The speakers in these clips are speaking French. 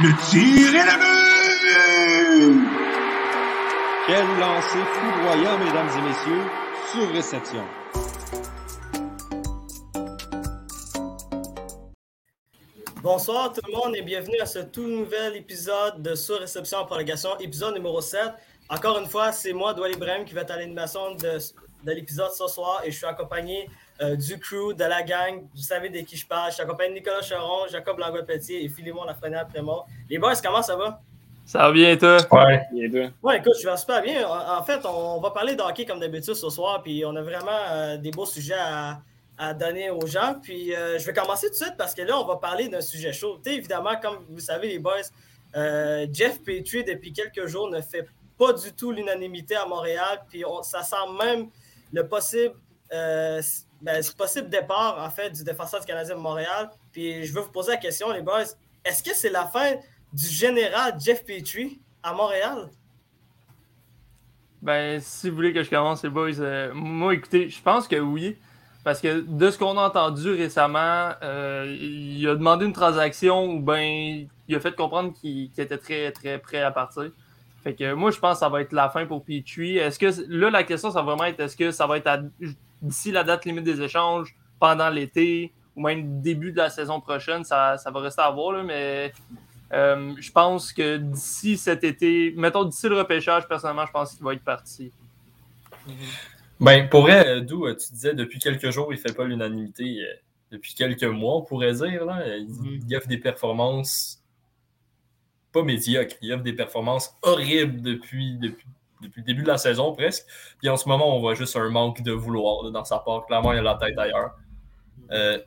Le tir est la but! Quel lancer foudroyant, mesdames et messieurs, sur réception. Bonsoir tout le monde et bienvenue à ce tout nouvel épisode de Sur Réception en prolongation, épisode numéro 7. Encore une fois, c'est moi, Doual Ibrahim, qui va être à l'animation de, de l'épisode ce soir et je suis accompagné euh, du crew, de la gang. Vous savez de qui je parle. Je suis accompagné de Nicolas Charon, Jacob Langlois-Petit et Philemon Lafrenière Prémont. Les boys, comment ça va? Ça va bien, toi? Ouais. Bien, toi? Ouais, écoute, je vais super bien. En, en fait, on va parler de hockey comme d'habitude ce soir, puis on a vraiment euh, des beaux sujets à, à donner aux gens. Puis euh, je vais commencer tout de suite parce que là, on va parler d'un sujet chaud. Tu sais, évidemment, comme vous savez, les boys, euh, Jeff Petrie, depuis quelques jours, ne fait pas du tout l'unanimité à Montréal. Puis on- ça sent même le possible, euh, ben, ce possible départ, en fait, du défenseur du Canadien de Montréal. Puis je veux vous poser la question, les boys. Est-ce que c'est la fin du général Jeff Petrie à Montréal? Ben, si vous voulez que je commence, les boys, euh, moi, écoutez, je pense que oui. Parce que de ce qu'on a entendu récemment, euh, il a demandé une transaction ou ben il a fait comprendre qu'il était très très prêt à partir. Fait que moi je pense que ça va être la fin pour Petrie. Est-ce que là la question ça va vraiment être est-ce que ça va être à- d'ici la date limite des échanges, pendant l'été ou même début de la saison prochaine, ça, ça va rester à voir là, mais euh, je pense que d'ici cet été, mettons d'ici le repêchage, personnellement, je pense qu'il va être parti. Ben, pour vrai, euh, d'où euh, tu disais depuis quelques jours, il fait pas l'unanimité. depuis quelques mois, on pourrait dire. Là, il, Mhm. il offre des performances pas médiocres. Il offre des performances horribles depuis, depuis, depuis le début de la saison presque. Puis en ce moment, on voit juste un manque de vouloir là, dans sa part. Clairement, il a la tête ailleurs. Euh,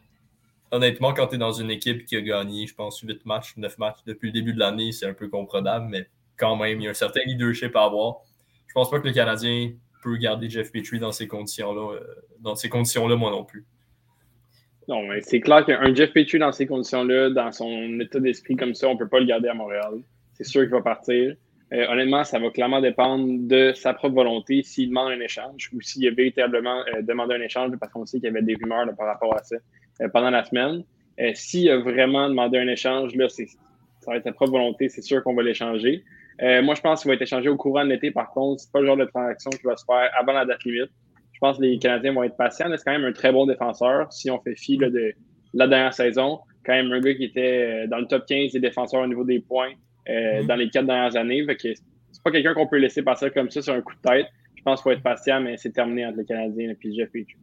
honnêtement, quand tu es dans une équipe qui a gagné, je pense, 8 matchs, 9 matchs depuis le début de l'année, c'est un peu comprenable, mais quand même, il y a un certain leadership à avoir. Je pense pas que le Canadien peut garder Jeff Petrie dans ces conditions-là, euh, dans ces conditions-là, moi non plus. Non, mais c'est clair qu'un Jeff Petrie dans ces conditions-là, dans son état d'esprit comme ça, on ne peut pas le garder à Montréal. C'est sûr qu'il va partir. Euh, honnêtement, ça va clairement dépendre de sa propre volonté s'il demande un échange ou s'il a véritablement euh, demandé un échange parce qu'on sait qu'il y avait des rumeurs par rapport à ça euh, pendant la semaine. S'il a vraiment demandé un échange, là, ça va être sa propre volonté, c'est sûr qu'on va l'échanger. Moi, je pense qu'il va être échangé au courant de l'été. Par contre, c'est pas le genre de transaction qui va se faire avant la date limite. Je pense que les Canadiens vont être patients. C'est quand même un très bon défenseur. Si on fait fi de la dernière saison, quand même un gars qui était dans le top 15 des défenseurs au niveau des points euh, Mhm. dans les quatre dernières années. Fait que c'est pas quelqu'un qu'on peut laisser passer comme ça sur un coup de tête. Je pense qu'il faut être patient, mais c'est terminé entre les Canadiens et puis Jeff Petrie.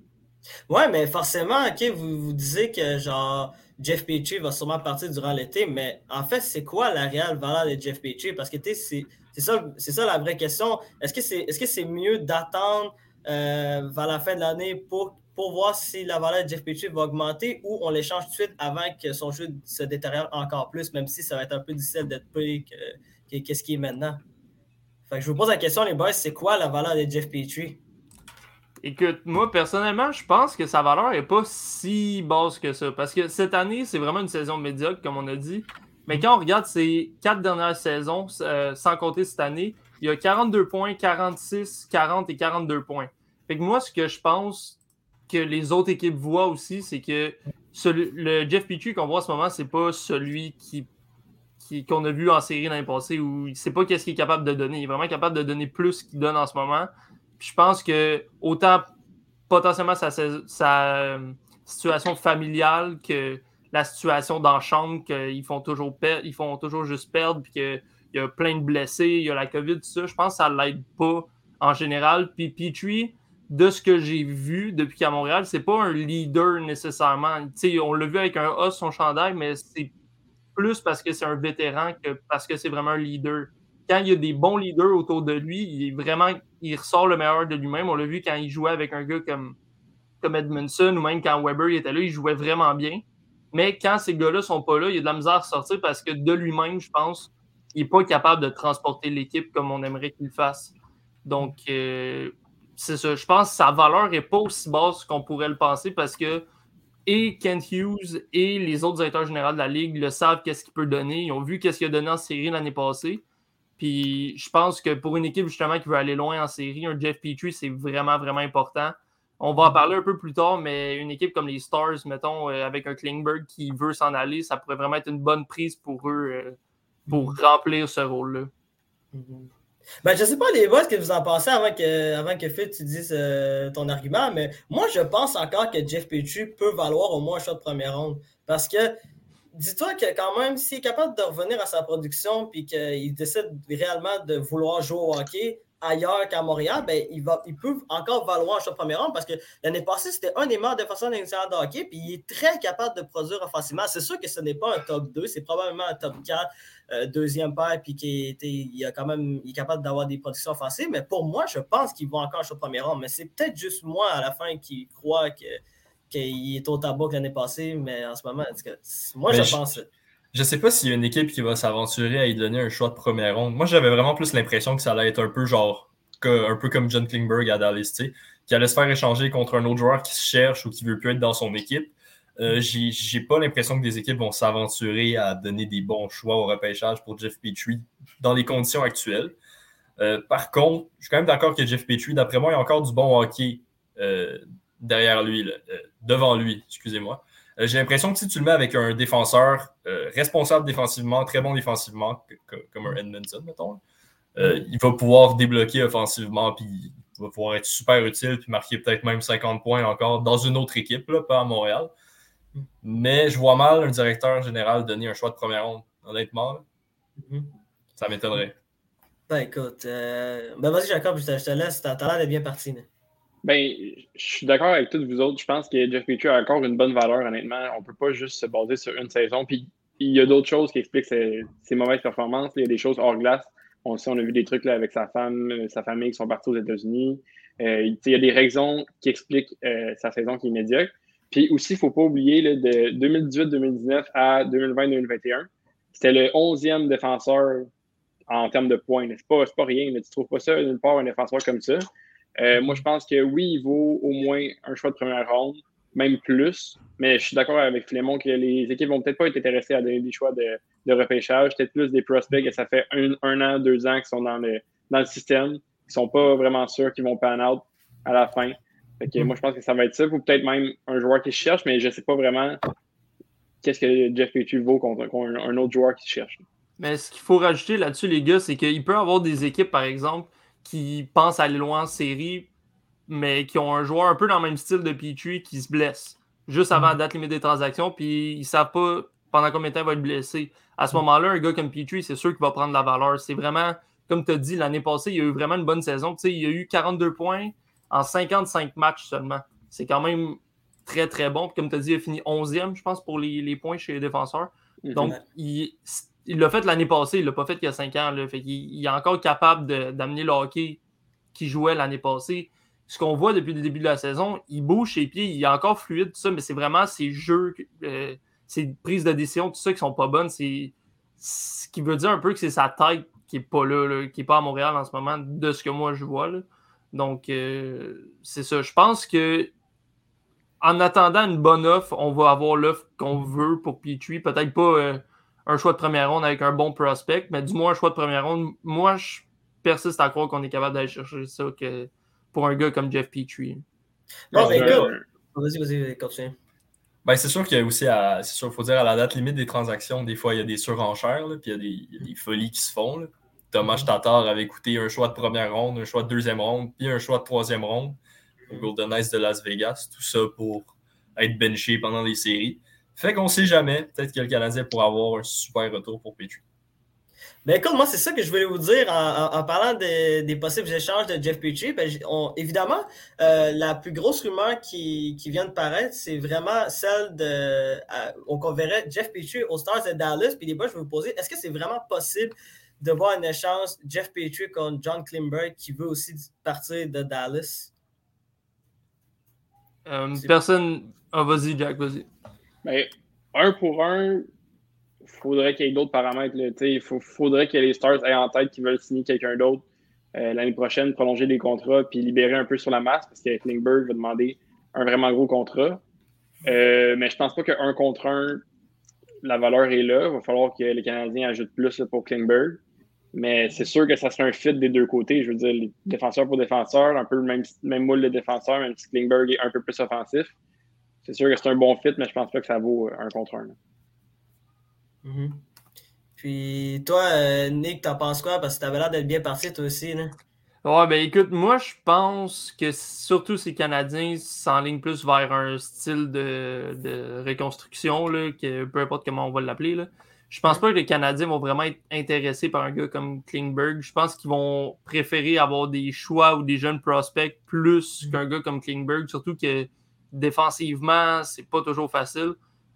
Ouais, mais forcément, ok, vous, vous disiez que genre Jeff Petrie va sûrement partir durant l'été, mais en fait, c'est quoi la réelle valeur de Jeff Petrie? Parce que c'est ça, c'est ça la vraie question. Est-ce que c'est est-ce que c'est mieux d'attendre euh, vers la fin de l'année pour, pour voir si la valeur de Jeff Petrie va augmenter ou on l'échange tout de suite avant que son jeu se détériore encore plus, même si ça va être un peu difficile d'être payé que, que, que ce qui est maintenant? Fait que je vous pose la question, les boys, c'est quoi la valeur de Jeff Petrie? Écoute, moi personnellement, je pense que sa valeur est pas si basse que ça. Parce que cette année, c'est vraiment une saison médiocre, comme on a dit. Mais quand on regarde ces quatre dernières saisons, euh, sans compter cette année, il y a 42 points, 46, 40 et 42 points. Fait que moi, ce que je pense que les autres équipes voient aussi, c'est que le Jeff Petrie qu'on voit en ce moment, c'est pas celui qui qu'on a vu en série l'année passée où il sait pas qu'est-ce qu'il est capable de donner. Il est vraiment capable de donner plus qu'il donne en ce moment. Je pense que autant potentiellement sa, euh, situation familiale que la situation dans chambre, qu'ils font toujours ils font toujours juste perdre, puis qu'il y a plein de blessés, il y a la COVID, tout ça, je pense que ça l'aide pas en général. Puis Petrie, de ce que j'ai vu depuis qu'à Montréal, c'est pas un leader nécessairement. Tu sais, on l'a vu avec un A son chandail, mais c'est plus parce que c'est un vétéran que parce que c'est vraiment un leader. Quand il y a des bons leaders autour de lui, il est vraiment il ressort le meilleur de lui-même. On l'a vu quand il jouait avec un gars comme, comme Edmondson ou même quand Weber il était là, il jouait vraiment bien. Mais quand ces gars-là sont pas là, il y a de la misère à sortir parce que de lui-même, je pense, il n'est pas capable de transporter l'équipe comme on aimerait qu'il fasse. Donc, euh, c'est ça. Je pense que sa valeur n'est pas aussi basse qu'on pourrait le penser parce que et Kent Hughes et les autres directeurs généraux de la Ligue le savent qu'est-ce qu'il peut donner. Ils ont vu qu'est-ce qu'il a donné en série l'année passée. Puis je pense que pour une équipe justement qui veut aller loin en série, un Jeff Petrie, c'est vraiment, vraiment important. On va en parler un peu plus tard, mais une équipe comme les Stars, mettons, euh, avec un Klingberg qui veut s'en aller, ça pourrait vraiment être une bonne prise pour eux euh, pour remplir ce rôle-là. Mhm. Ben, je sais pas, les boys, ce que vous en pensez avant que, avant que Phil, tu dises euh, ton argument, mais moi, je pense encore que Jeff Petrie peut valoir au moins un shot de première ronde. Parce que, dis-toi que quand même, s'il est capable de revenir à sa production puis qu'il décide réellement de vouloir jouer au hockey, ailleurs qu'à Montréal, ben, il, va, il peut encore valoir un choix de premier rang parce que l'année passée, c'était un des meilleurs défenseurs nationale de hockey, puis il est très capable de produire offensivement. C'est sûr que ce n'est pas un top 2, c'est probablement un top 4, euh, deuxième paire, puis qu'il il a quand même, il est capable d'avoir des productions offensives. Mais pour moi, je pense qu'il va encore un choix de premier rang. Mais c'est peut-être juste moi à la fin qui croit que qu'il est au tabac l'année passée, mais en ce moment, moi, je, je pense. Je sais pas s'il y a une équipe qui va s'aventurer à y donner un choix de première ronde. Moi, j'avais vraiment plus l'impression que ça allait être un peu genre, un peu comme John Klingberg à Dallas, qui allait se faire échanger contre un autre joueur qui se cherche ou qui veut plus être dans son équipe. Euh, J'ai pas l'impression que des équipes vont s'aventurer à donner des bons choix au repêchage pour Jeff Petrie dans les conditions actuelles. Euh, par contre, je suis quand même d'accord que Jeff Petrie, d'après moi, il y a encore du bon hockey euh, derrière lui, euh, devant lui, excusez-moi. Euh, j'ai l'impression que si tu le mets avec un défenseur euh, responsable défensivement, très bon défensivement, comme un Edmondson, mettons, euh, il va pouvoir débloquer offensivement, puis il va pouvoir être super utile, puis marquer peut-être même 50 points encore dans une autre équipe, là, pas à Montréal. Mais je vois mal un directeur général donner un choix de première ronde, honnêtement. Mm-hmm. Ça m'étonnerait. Ben écoute, ben vas-y Jacob, je te, laisse, t'as l'air d'être bien parti. Ben, je suis d'accord avec tous vous autres. Je pense que Jeff Petrie a encore une bonne valeur, honnêtement. On ne peut pas juste se baser sur une saison. Puis il y a d'autres choses qui expliquent ses, mauvaises performances. Il y a des choses hors glace. On sait, on a vu des trucs là, avec sa femme, euh, sa famille qui sont partis aux États-Unis. Euh, il y a des raisons qui expliquent euh, sa saison qui est médiocre. Puis aussi, il ne faut pas oublier là, de 2018-2019 à 2020-2021, c'était le 11e défenseur en termes de points. C'est pas, pas rien. Tu ne trouves pas ça nulle part un défenseur comme ça. Euh, moi, je pense que oui, il vaut au moins un choix de première ronde, même plus. Mais je suis d'accord avec Clément que les équipes vont peut-être pas être intéressées à donner des choix de, de repêchage, peut-être plus des prospects et ça fait un, an, deux ans qu'ils sont dans le, dans le système, qui sont pas vraiment sûrs qu'ils vont pan out à la fin. Fait moi, je pense que ça va être ça, ou peut-être même un joueur qui cherche, mais je sais pas vraiment qu'est-ce que Jeff Petrie vaut contre, un, autre joueur qui cherche. Mais ce qu'il faut rajouter là-dessus, les gars, c'est qu'il peut y avoir des équipes, par exemple, qui pensent aller loin en série, mais qui ont un joueur un peu dans le même style de Petrie qui se blesse juste avant la date limite des transactions, puis ils ne savent pas pendant combien de temps il va être blessé. À ce moment-là, un gars comme Petrie, c'est sûr qu'il va prendre la valeur. C'est vraiment, comme tu as dit, l'année passée, il a eu vraiment une bonne saison. Tu sais, il a eu 42 points en 55 matchs seulement. C'est quand même très, très bon. Puis comme tu as dit, il a fini 11e, je pense, pour les, points chez les défenseurs. Mm-hmm. Donc, il, il l'a fait l'année passée, il l'a pas fait il y a cinq ans. Fait il, est encore capable d'amener le hockey qu'il jouait l'année passée. Ce qu'on voit depuis le début de la saison, il bouge ses pieds, il est encore fluide, tout ça, mais c'est vraiment ses jeux, euh, ses prises de décision, tout ça qui sont pas bonnes. C'est ce qui veut dire un peu que c'est sa tête qui est pas là, qui est pas à Montréal en ce moment, de ce que moi je vois. Donc, euh, c'est ça. Je pense que en attendant une bonne offre, on va avoir l'offre qu'on veut pour Petrie. Peut-être pas. Euh, un choix de première ronde avec un bon prospect, mais du moins un choix de première ronde. Moi, je persiste à croire qu'on est capable d'aller chercher ça que pour un gars comme Jeff Petrie. Ben, vas-y, vas-y, continue. Ben, c'est sûr qu'il y a aussi, c'est sûr, faut dire, à la date limite des transactions, des fois, il y a des surenchères, puis il y, a des, folies qui se font. Thomas mm-hmm. Tatar avait coûté un choix de première ronde, un choix de deuxième ronde, puis un choix de troisième ronde au Golden Knights de Las Vegas. Tout ça pour être benché pendant les séries. Fait qu'on sait jamais. Peut-être que le Canadien pourra avoir un super retour pour Petrie. Ben écoute, moi, c'est ça que je voulais vous dire en, parlant des possibles échanges de Jeff Petrie. Ben, évidemment, euh, la plus grosse rumeur qui, vient de paraître, c'est vraiment celle de. qu'on verrait Jeff Petrie aux Stars de Dallas. Puis, des fois, je vais vous poser est-ce que c'est vraiment possible de voir un échange Jeff Petrie contre John Klimberg qui veut aussi partir de Dallas? Euh, Personne. Ah, vas-y, Jack, vas-y. Ben, un pour un, il faudrait qu'il y ait d'autres paramètres. Il faudrait que les Stars aient en tête qu'ils veulent signer quelqu'un d'autre euh, l'année prochaine, prolonger des contrats, puis libérer un peu sur la masse, parce que Klingberg va demander un vraiment gros contrat. Euh, mais je pense pas qu'un contre un, la valeur est là. Il va falloir que les Canadiens ajoutent plus pour Klingberg. Mais c'est sûr que ça serait un fit des deux côtés. Je veux dire, les défenseurs pour défenseurs, un peu le même moule de défenseur, même si Klingberg est un peu plus offensif c'est sûr que c'est un bon fit, mais je pense pas que ça vaut un contre un. Mm-hmm. Puis toi, euh, Nick, t'en penses quoi? Parce que t'avais l'air d'être bien parti toi aussi. Là. Ouais, ben écoute, moi je pense que surtout ces Canadiens s'enlignent plus vers un style de, de reconstruction, là, que, peu importe comment on va l'appeler. Là. Je pense pas que les Canadiens vont vraiment être intéressés par un gars comme Klingberg. Je pense qu'ils vont préférer avoir des choix ou des jeunes prospects plus Mm. qu'un gars comme Klingberg, surtout que défensivement, c'est pas toujours facile.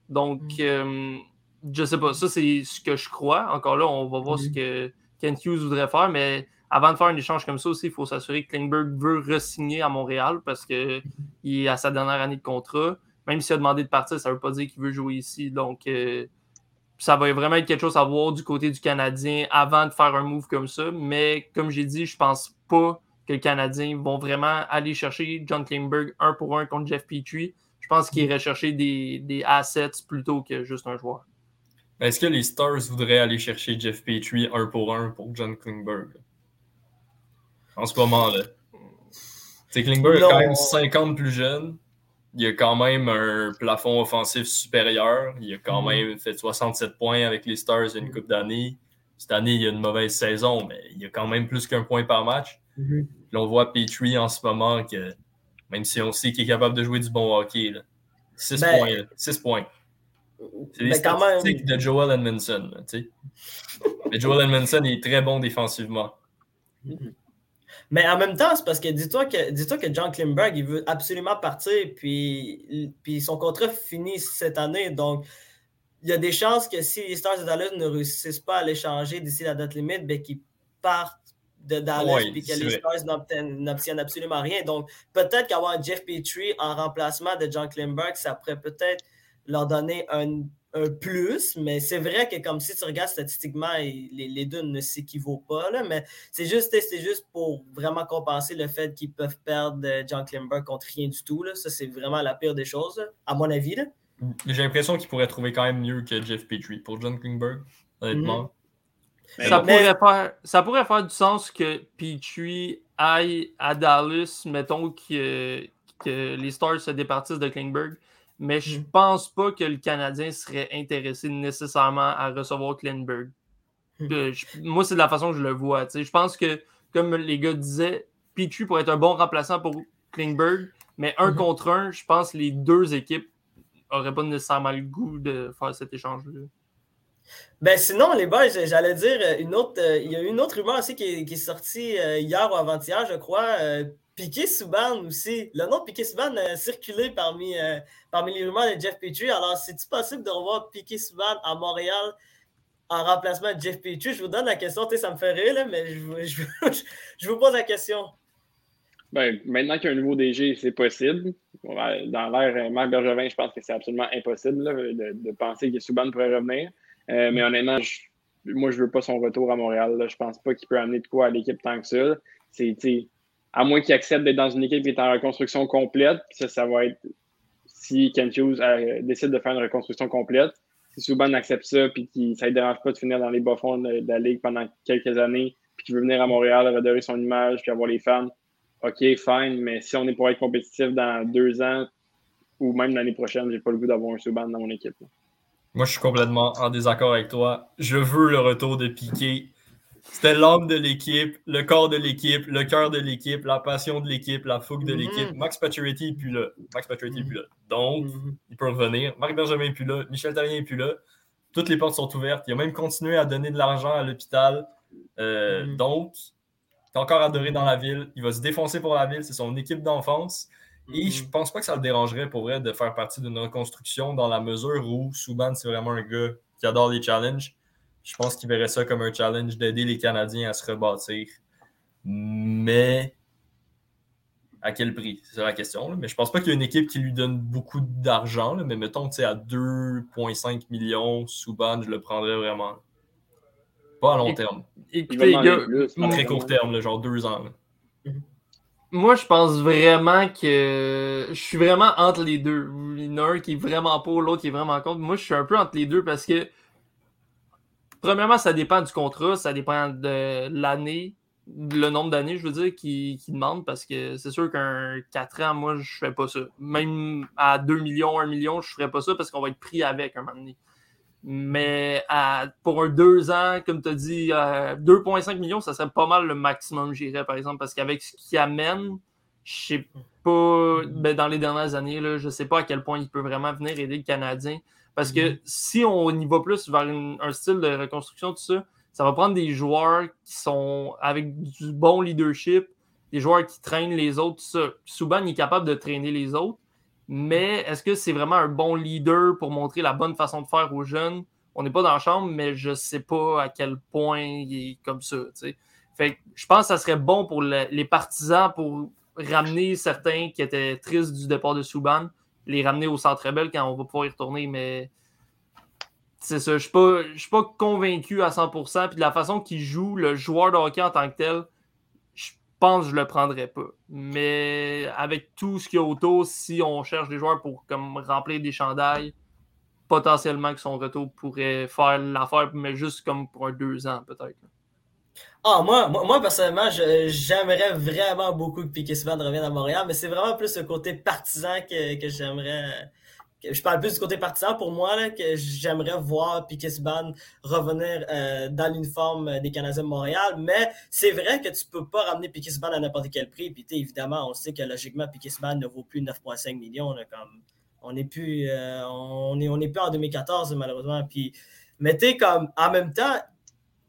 Donc, Mm. euh, je sais pas, ça c'est ce que je crois. Encore là, on va voir ce Mm. que Kent Hughes voudrait faire, mais avant de faire un échange comme ça aussi, il faut s'assurer que Klingberg veut re-signer à Montréal parce qu'il est à sa dernière année de contrat. Même s'il a demandé de partir, ça ne veut pas dire qu'il veut jouer ici. Donc, euh, ça va vraiment être quelque chose à voir du côté du Canadien avant de faire un move comme ça. Mais comme j'ai dit, je pense pas que les Canadiens vont vraiment aller chercher John Klingberg un pour un contre Jeff Petrie. Je pense qu'ils iraient chercher des, des assets plutôt que juste un joueur. Est-ce que les Stars voudraient aller chercher Jeff Petrie un pour un pour John Klingberg? En ce moment-là. C'est Klingberg est quand même 50 plus jeune. Il a quand même un plafond offensif supérieur. Il a quand Mhm. même fait 67 points avec les Stars il y a une coupe d'années. Cette année, il a une mauvaise saison, mais il a quand même plus qu'un point par match. On voit Petrie en ce moment que, même si on sait qu'il est capable de jouer du bon hockey, 6 Ben- points. là. 6 points. C'est les quand même, statistiques de Joel Edmondson. là. Mais Joel Edmondson est très bon défensivement. Mais en même temps, c'est parce que dis-toi que, dis-toi que John Klimberg, il veut absolument partir, puis, puis son contrat finit cette année. Donc, il y a des chances que si les Stars de Dallas ne réussissent pas à l'échanger d'ici la date limite, ben, qu'ils partent de Dallas Ouais, puis que les. Stars n'obtiennent, absolument rien. Donc, peut-être qu'avoir Jeff Petrie en remplacement de John Klimberg, ça pourrait peut-être leur donner un, un plus, mais c'est vrai que comme si tu regardes statistiquement, les, les deux ne s'équivaut pas, là, mais c'est juste, juste pour vraiment compenser le fait qu'ils peuvent perdre euh, John Klimberg contre rien du tout. Là. Ça, c'est vraiment la pire des choses, là, à mon avis. J'ai l'impression qu'il pourrait trouver quand même mieux que Jeff Petrie pour John Klingberg, honnêtement. Mais Ça, Mais- pourrait faire, ça pourrait faire du sens que Petrie aille à Dallas, mettons que, que les Stars se départissent de Klingberg. Mais je Mm. pense pas que le Canadien serait intéressé nécessairement à recevoir Klingberg. Mm. Euh, je- moi, c'est de la façon que je le vois. tu sais. Je pense que, comme les gars disaient, Petrie pourrait être un bon remplaçant pour Klingberg, mais un Mhm. contre un, je pense que les deux équipes n'auraient pas nécessairement le goût de faire cet échange-là. Ben sinon, les boys, j'allais dire euh, une autre. euh, il y a une autre rumeur aussi qui est, sortie euh, hier ou avant-hier, je crois. euh, Piqué Souban aussi. Le nom de Piqué Souban a circulé parmi, euh, parmi les rumeurs de Jeff Petrie. Alors, c'est-tu possible de revoir Piqué Souban à Montréal en remplacement de Jeff Petrie? Je vous donne la question, ça me fait rire, là, mais je, je, vous- pose la question. Ben, maintenant qu'il y a un nouveau DG, c'est possible. Dans l'ère euh, Marc Bergevin, je pense que c'est absolument impossible là, de, de penser que Subban pourrait revenir. Euh, mais honnêtement, moi, je veux pas son retour à Montréal. Là. Je pense pas qu'il peut amener de quoi à l'équipe tant que ça. À moins qu'il accepte d'être dans une équipe qui est en reconstruction complète, ça, ça va être si Kent Hughes euh, décide de faire une reconstruction complète. Si Subban accepte ça, puis ça ne dérange pas de finir dans les bas-fonds de, la Ligue pendant quelques années, puis qu'il veut venir à Montréal, redorer son image, puis avoir les fans, OK, fine, mais si on est pour être compétitif dans deux ans ou même l'année prochaine, j'ai pas le goût d'avoir un Subban dans mon équipe. Moi, je suis complètement en désaccord avec toi. Je veux le retour de Piqué. C'était l'âme de l'équipe, le corps de l'équipe, le cœur de l'équipe, la passion de l'équipe, la fougue de Mhm. l'équipe. Max Pacioretty n'est plus là. Max Pacioretty n'est Mhm. plus là. Donc, il peut revenir. Marc Benjamin n'est plus là. Michel Therrien n'est plus là. Toutes les portes sont ouvertes. Il a même continué à donner de l'argent à l'hôpital. Euh, Mhm. Donc, il est encore adoré dans la ville. Il va se défoncer pour la ville. C'est son équipe d'enfance. Et je pense pas que ça le dérangerait pour vrai de faire partie d'une reconstruction dans la mesure où Souban, c'est vraiment un gars qui adore les challenges. Je pense qu'il verrait ça comme un challenge d'aider les Canadiens à se rebâtir. Mais à quel prix? C'est ça la question. là. Mais je pense pas qu'il y ait une équipe qui lui donne beaucoup d'argent. Mais mettons, tu sais, à 2,5 millions, Souban, je le prendrais vraiment. Pas à long Et- terme. Il Écoutez, très court terme, là, genre deux ans. là. Moi, je pense vraiment que je suis vraiment entre les deux. Il y en a un qui est vraiment pour, l'autre qui est vraiment contre. Moi, je suis un peu entre les deux parce que, premièrement, ça dépend du contrat, ça dépend de l'année, le nombre d'années, je veux dire, qui, qui demande parce que c'est sûr qu'un 4 ans, moi, je fais pas ça. Même à 2 millions, 1 million, je ferais pas ça parce qu'on va être pris avec un moment donné. Mais pour un deux ans, comme tu as dit, 2,5 millions, ça serait pas mal le maximum, j'irais, par exemple, parce qu'avec ce qu'il amène, je sais pas, ben, dans les dernières années, là, je sais pas à quel point il peut vraiment venir aider le Canadien. Parce que mm-hmm. si on y va plus vers un style de reconstruction, tout ça, ça va prendre des joueurs qui sont avec du bon leadership, des joueurs qui traînent les autres, tout ça. Souban est capable de traîner les autres, mais est-ce que c'est vraiment un bon leader pour montrer la bonne façon de faire aux jeunes? On n'est pas dans la chambre, mais je ne sais pas à quel point il est comme ça. Je pense que ça serait bon pour les partisans pour ramener certains qui étaient tristes du départ de Souban, les ramener au centre belle quand on va pouvoir y retourner, mais c'est ça, je ne suis, pas convaincu à 100%. Puis de la façon qu'il joue, le joueur de hockey en tant que tel, pense que je le prendrais pas. Mais avec tout ce qu'il y a autour, si on cherche des joueurs pour comme remplir des chandails, potentiellement que son retour pourrait faire l'affaire, mais juste comme pour un deux ans peut-être. Ah, moi, moi, personnellement, j'aimerais vraiment beaucoup que Piquet Souban revienne à Montréal, mais c'est vraiment plus le côté partisan que j'aimerais je parle plus du côté partisan pour moi, que j'aimerais voir Piquet Subban revenir euh, dans l'uniforme des Canadiens de Montréal. Mais c'est vrai que tu peux pas ramener Piquet Subban à n'importe quel prix. Puis évidemment, on sait que logiquement, Piquet Subban ne vaut plus 9,5 millions. comme, on n'est plus, euh, on est, on est plus en 2014, malheureusement. Puis, comme, en même temps,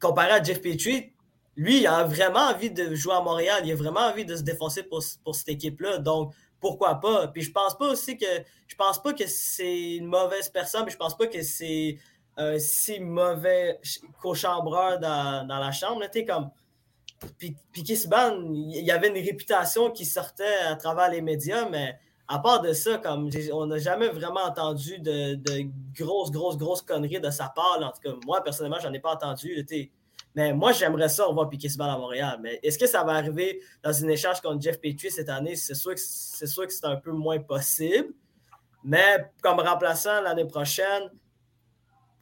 comparé à Jeff Petrie, lui, il a vraiment envie de jouer à Montréal. Il a vraiment envie de se défoncer pour, pour cette équipe-là. Donc, pourquoi pas? Puis je pense pas aussi que je pense pas que c'est une mauvaise personne, mais je pense pas que c'est un si mauvais cochambreur dans, dans la chambre. Tu comme. Puis, puis il y avait une réputation qui sortait à travers les médias, mais à part de ça, comme on n'a jamais vraiment entendu de, de, grosses, grosses, grosses conneries de sa part. En tout cas, moi, personnellement, j'en ai pas entendu. Mais moi, j'aimerais ça, piquer ce bal à Montréal. Mais est-ce que ça va arriver dans une échange contre Jeff Petrie cette année? C'est sûr que c'est un peu moins possible. Mais comme remplaçant l'année prochaine,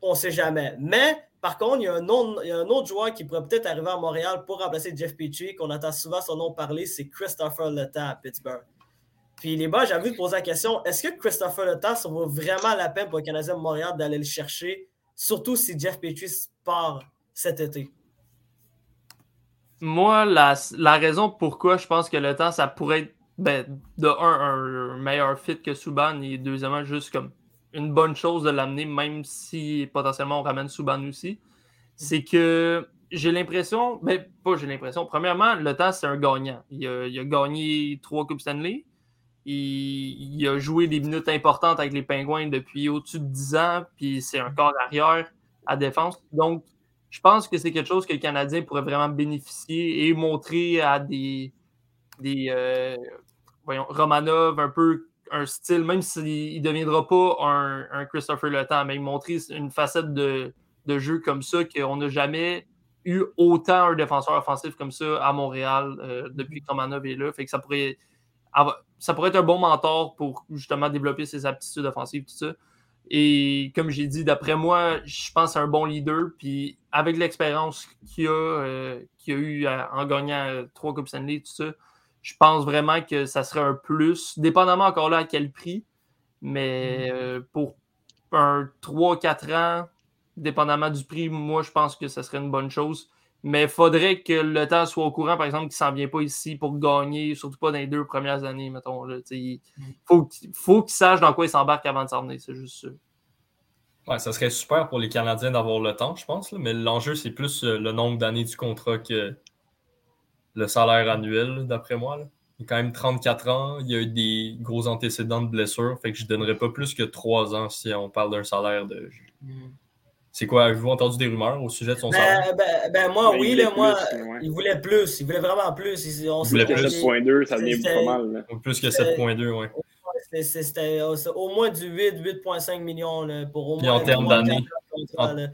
on ne sait jamais. Mais par contre, il y, a un autre, un autre joueur qui pourrait peut-être arriver à Montréal pour remplacer Jeff Petrie, qu'on entend souvent son nom parler, c'est Christopher Letang à Pittsburgh. Puis les bas, j'ai envie de poser la question est-ce que Christopher Letang, ça vaut vraiment la peine pour le Canadien de Montréal d'aller le chercher, surtout si Jeff Petrie part cet été? Moi, la, raison pourquoi je pense que le temps, ça pourrait être ben, de un, un meilleur fit que Subban et deuxièmement, juste comme une bonne chose de l'amener, même si potentiellement on ramène Subban aussi, c'est que j'ai l'impression, ben pas j'ai l'impression, premièrement, le temps, c'est un gagnant. Il a, gagné trois Coupes Stanley. Il, a joué des minutes importantes avec les Pingouins depuis au-dessus de 10 ans, puis c'est un corps arrière à défense. Donc, je pense que c'est quelque chose que le Canadien pourrait vraiment bénéficier et montrer à des, des euh, voyons, Romanov un peu un style, même s'il ne deviendra pas un, un Christopher Le mais montrer une facette de, de jeu comme ça qu'on n'a jamais eu autant un défenseur offensif comme ça à Montréal euh, depuis que Romanov est là. Fait que ça pourrait, ça pourrait être un bon mentor pour justement développer ses aptitudes offensives, tout ça. Et comme j'ai dit, d'après moi, je pense c'est un bon leader. Puis avec l'expérience qu'il a, euh, a eu en gagnant euh, trois Coupes Stanley, tout ça, je pense vraiment que ça serait un plus, dépendamment encore là à quel prix. Mais mm. euh, pour un 3-4 ans, dépendamment du prix, moi, je pense que ça serait une bonne chose. Mais il faudrait que le temps soit au courant, par exemple, qu'il ne s'en vient pas ici pour gagner, surtout pas dans les deux premières années, mettons. il mm. faut, faut qu'il sache dans quoi il s'embarque avant de s'en venir, c'est juste ça. Ouais, ça serait super pour les Canadiens d'avoir le temps, je pense. mais l'enjeu, c'est plus euh, le nombre d'années du contrat que le salaire annuel, d'après moi. Il a quand même 34 ans. Il y a eu des gros antécédents de blessures. Fait que je ne donnerais pas plus que 3 ans si on parle d'un salaire de. Mm. C'est quoi, avez-vous entendu des rumeurs au sujet de son ben, salaire? Ben, ben moi, oui, là, moi, il voulait plus. Il voulait vraiment plus. Il, on il voulait plus. 7.2, ça devient pas mal. Plus que 7.2, oui. C'était au moins du 8, 8,5 millions là, pour au moins. Et en termes d'années.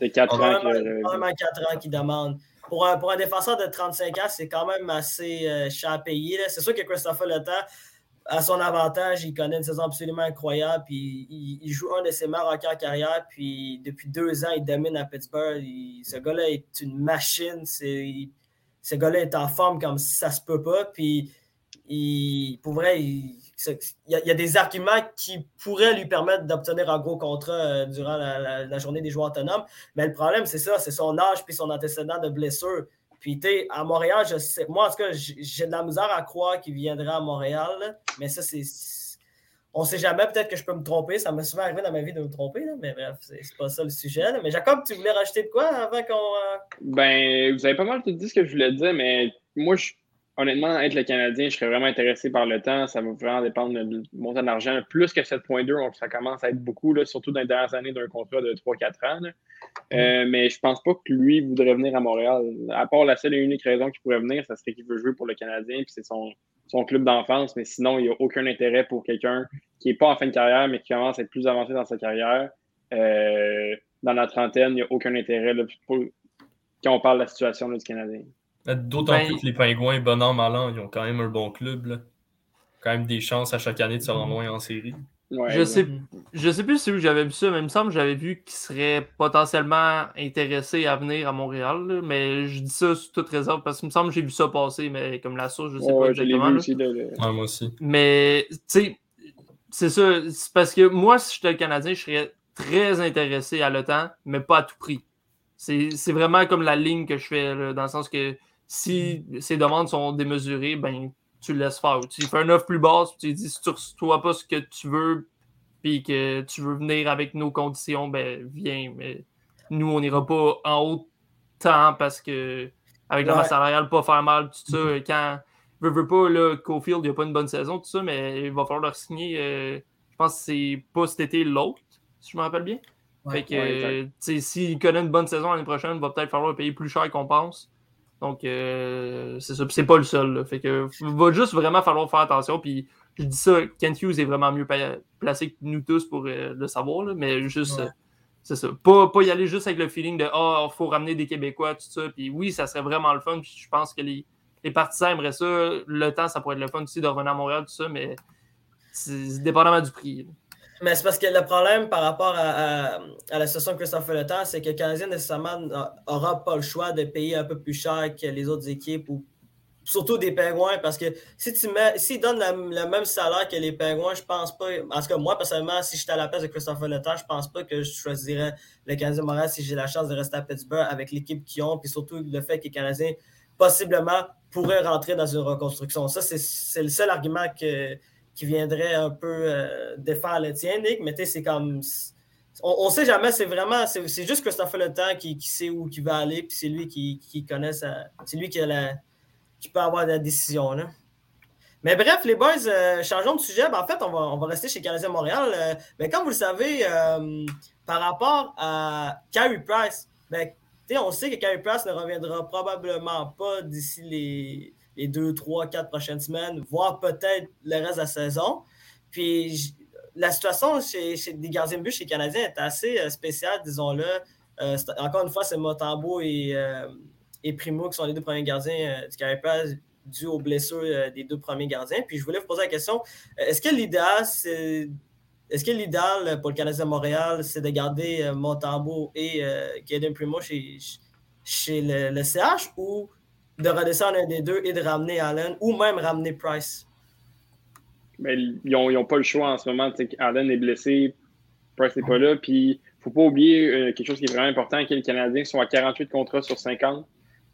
C'est 4 ans. Vraiment 4 ans qui demandent. Pour un, pour un défenseur de 35 ans, c'est quand même assez euh, cher à payer. C'est sûr que Christopher Letang, à son avantage, il connaît une saison absolument incroyable. Puis il, joue un de ses meilleurs en carrière. Puis depuis deux ans, il domine à Pittsburgh. ce gars-là est une machine. ce gars-là est en forme comme ça se peut pas. Puis il, il y, a des arguments qui pourraient lui permettre d'obtenir un gros contrat euh, durant la, journée des joueurs autonomes. Mais le problème, c'est ça, c'est son âge puis son antécédent de blessure. Puis, tu à Montréal, je sais, moi, en tout cas, j'ai de la misère à croire qu'il viendra à Montréal. mais ça, c'est. On sait jamais, peut-être que je peux me tromper. Ça m'est souvent arrivé dans ma vie de me tromper, mais bref, c'est pas ça le sujet. Mais Jacob, tu voulais rajouter de quoi avant qu'on. Euh, ben, vous avez pas mal tout dit ce que je voulais dire, mais moi, je honnêtement, être le Canadien, je serais vraiment intéressé par le temps. Ça va vraiment dépendre du montant d'argent. Plus que 7.2, ça commence à être beaucoup, là, surtout dans les dernières années d'un contrat de 3-4 ans. Euh, mais je pense pas que lui voudrait venir à Montréal. À part la seule et unique raison qu'il pourrait venir, ça serait qu'il veut jouer pour le Canadien, puis c'est son, son club d'enfance. Mais sinon, il n'y a aucun intérêt pour quelqu'un qui n'est pas en fin de carrière, mais qui commence à être plus avancé dans sa carrière. Euh, dans la trentaine, il n'y a aucun intérêt quand on parle de la situation du Canadien. D'autant ben, plus que les Pingouins, bon an, mal an, ils ont quand même un bon club. Là. Quand même des chances à chaque année de se rendre loin en série. je, sais, je sais plus si j'avais vu ça, mais il me semble que j'avais vu qu'ils seraient potentiellement intéressés à venir à Montréal. mais je dis ça sous toute réserve parce qu'il me semble que j'ai vu ça passer, mais comme la source, je sais pas exactement. Aussi, moi aussi. Mais tu sais, c'est ça. C'est parce que moi, si j'étais le Canadien, je serais très intéressé à l'OTAN, mais pas à tout prix. C'est vraiment comme la ligne que je fais, dans le sens que si ces demandes sont démesurées, ben, tu le laisses faire. Tu fais un offre plus basse, puis tu dis si tu ne reçois pas ce que tu veux, puis que tu veux venir avec nos conditions, ben, viens. Mais nous, on n'ira pas en haut temps parce que, avec la masse salariale, pas faire mal, tout ça. Quand, veut, veut pas, là, Cofield, il n'y a pas une bonne saison, tout ça, mais il va falloir leur signer. Euh, je pense que c'est pas cet été l'autre, si je me rappelle bien. fait que, s'il connaît une bonne saison l'année prochaine, il va peut-être falloir payer plus cher qu'on pense. Donc, euh, c'est ça. c'est pas le seul. Fait que va juste vraiment falloir faire attention. Puis, je dis ça, Kent Hughes est vraiment mieux placé que nous tous pour euh, le savoir. mais juste, euh, c'est ça. Pas, pas y aller juste avec le feeling de Ah, il faut ramener des Québécois, tout ça. Puis oui, ça serait vraiment le fun. Puis je pense que les, les partisans aimeraient ça. Le temps, ça pourrait être le fun aussi de revenir à Montréal, tout ça. Mais c'est dépendamment du prix. Mais c'est parce que le problème par rapport à, la situation de Christophe Le Temps, c'est que le Canadien nécessairement n'aura pas le choix de payer un peu plus cher que les autres équipes ou surtout des Pingouins parce que si tu mets s'ils donnent le même salaire que les Pingouins, je pense pas. En tout cas, moi personnellement, si j'étais à la place de Christophe Le Temps, je pense pas que je choisirais le Canadien Montréal si j'ai la chance de rester à Pittsburgh avec l'équipe qu'ils ont, puis surtout le fait que les Canadiens possiblement pourraient rentrer dans une reconstruction. Ça, c'est le seul argument que qui viendrait un peu euh, défendre le tien, Nick, mais tu sais, c'est comme. On ne sait jamais, c'est vraiment. C'est juste que ça fait le temps qui, sait où il va aller, puis c'est lui qui, qui connaît. C'est lui qui, a qui peut avoir la décision. Là. Mais bref, les boys, euh, changeons de sujet. Ben, en fait, on va, on va rester chez Canadien Montréal. Euh, mais comme vous le savez, par rapport à Carey Price, ben, on sait que Carey Price ne reviendra probablement pas d'ici les, les deux, trois, quatre prochaines semaines, voire peut-être le reste de la saison. Puis la situation chez, des gardiens de but chez les Canadiens est assez euh, spéciale, disons-le. Euh, encore une fois, c'est Motambo et, euh, Primo qui sont les deux premiers gardiens du Caripaz dû aux blessures des deux premiers gardiens. Puis je voulais vous poser la question est-ce que l'idéal, c'est. Est-ce que l'idéal pour le Canadien de Montréal, c'est de garder Montembeau et Kaden Primo chez, chez le, le, CH ou de redescendre un des deux et de ramener Allen ou même ramener Price? Mais ils n'ont pas le choix en ce moment. Allen est blessé, Price n'est pas là. Puis, il ne faut pas oublier euh, quelque chose qui est vraiment important, que les Canadiens sont à 48 contrats sur 50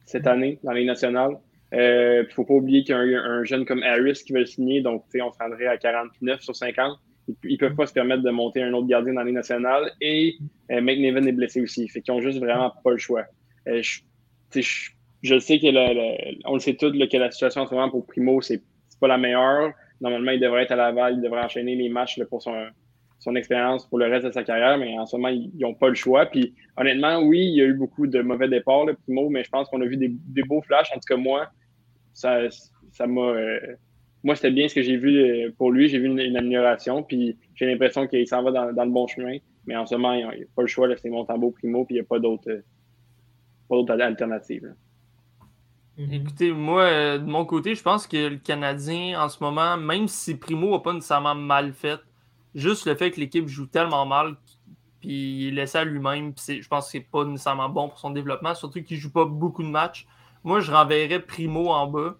cette année dans les nationales. Euh, il ne faut pas oublier qu'il y a un, jeune comme Harris qui veut le signer, donc on se rendrait à 49 sur 50. Ils ne peuvent pas se permettre de monter un autre gardien dans les nationales. Et euh, est blessé aussi. Fait qu'ils n'ont juste vraiment pas le choix. Euh, je, je sais que on le sait tous que la situation en ce moment pour Primo, c'est pas la meilleure. Normalement, il devrait être à Laval, il devrait enchaîner les matchs pour son, son expérience pour le reste de sa carrière, mais en ce moment, ils n'ont pas le choix. Puis honnêtement, oui, il y a eu beaucoup de mauvais départs, le Primo, mais je pense qu'on a vu des, beaux flashs. En tout cas, moi, ça ça m'a. Euh, moi, c'était bien ce que j'ai vu euh, pour lui. J'ai vu une, amélioration, puis j'ai l'impression qu'il s'en va dans, le bon chemin. Mais en ce moment, il n'y a, pas le choix. C'est Montembeau Primo, puis il n'y a pas d'autres alternatives. Mhm. Écoutez, moi, euh, de mon côté, je pense que le Canadien, en ce moment, même si Primo n'a pas nécessairement mal fait, juste le fait que l'équipe joue tellement mal, puis il est laissé à lui-même, je pense que c'est pas nécessairement bon pour son développement, surtout qu'il joue pas beaucoup de matchs. Moi, je renverrais Primo en bas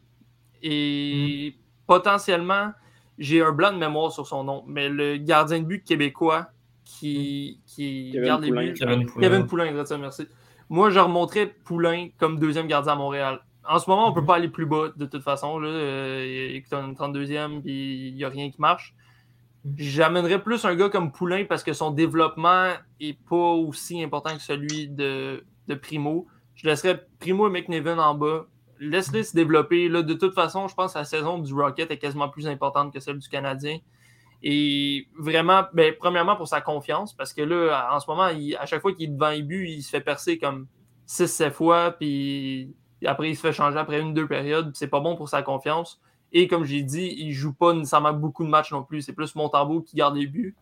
et mhm. potentiellement, j'ai un blanc de mémoire sur son nom, mais le gardien de but québécois qui, qui Kevin garde Poulin. les buts. Kevin Poulain, merci. Moi, je remonterais Poulain comme deuxième gardien à Montréal. En ce moment, on ne peut pas aller plus bas de toute façon. Là. Euh, écoute, on est 32e, puis il n'y a rien qui marche. J'amènerais plus un gars comme Poulain parce que son développement n'est pas aussi important que celui de, de Primo. Je laisserais Primo et McNevin en bas. Laisse-les se développer. Là, de toute façon, je pense que la saison du Rocket est quasiment plus importante que celle du Canadien. Et vraiment, ben, premièrement pour sa confiance, parce que là, en ce moment, il- à chaque fois qu'il est devant les buts, il se fait percer comme 6-7 fois, puis après, il se fait changer après une, deux périodes. C'est pas bon pour sa confiance. Et comme j'ai dit, il joue pas nécessairement beaucoup de matchs non plus. C'est plus Montembeau qui garde les buts.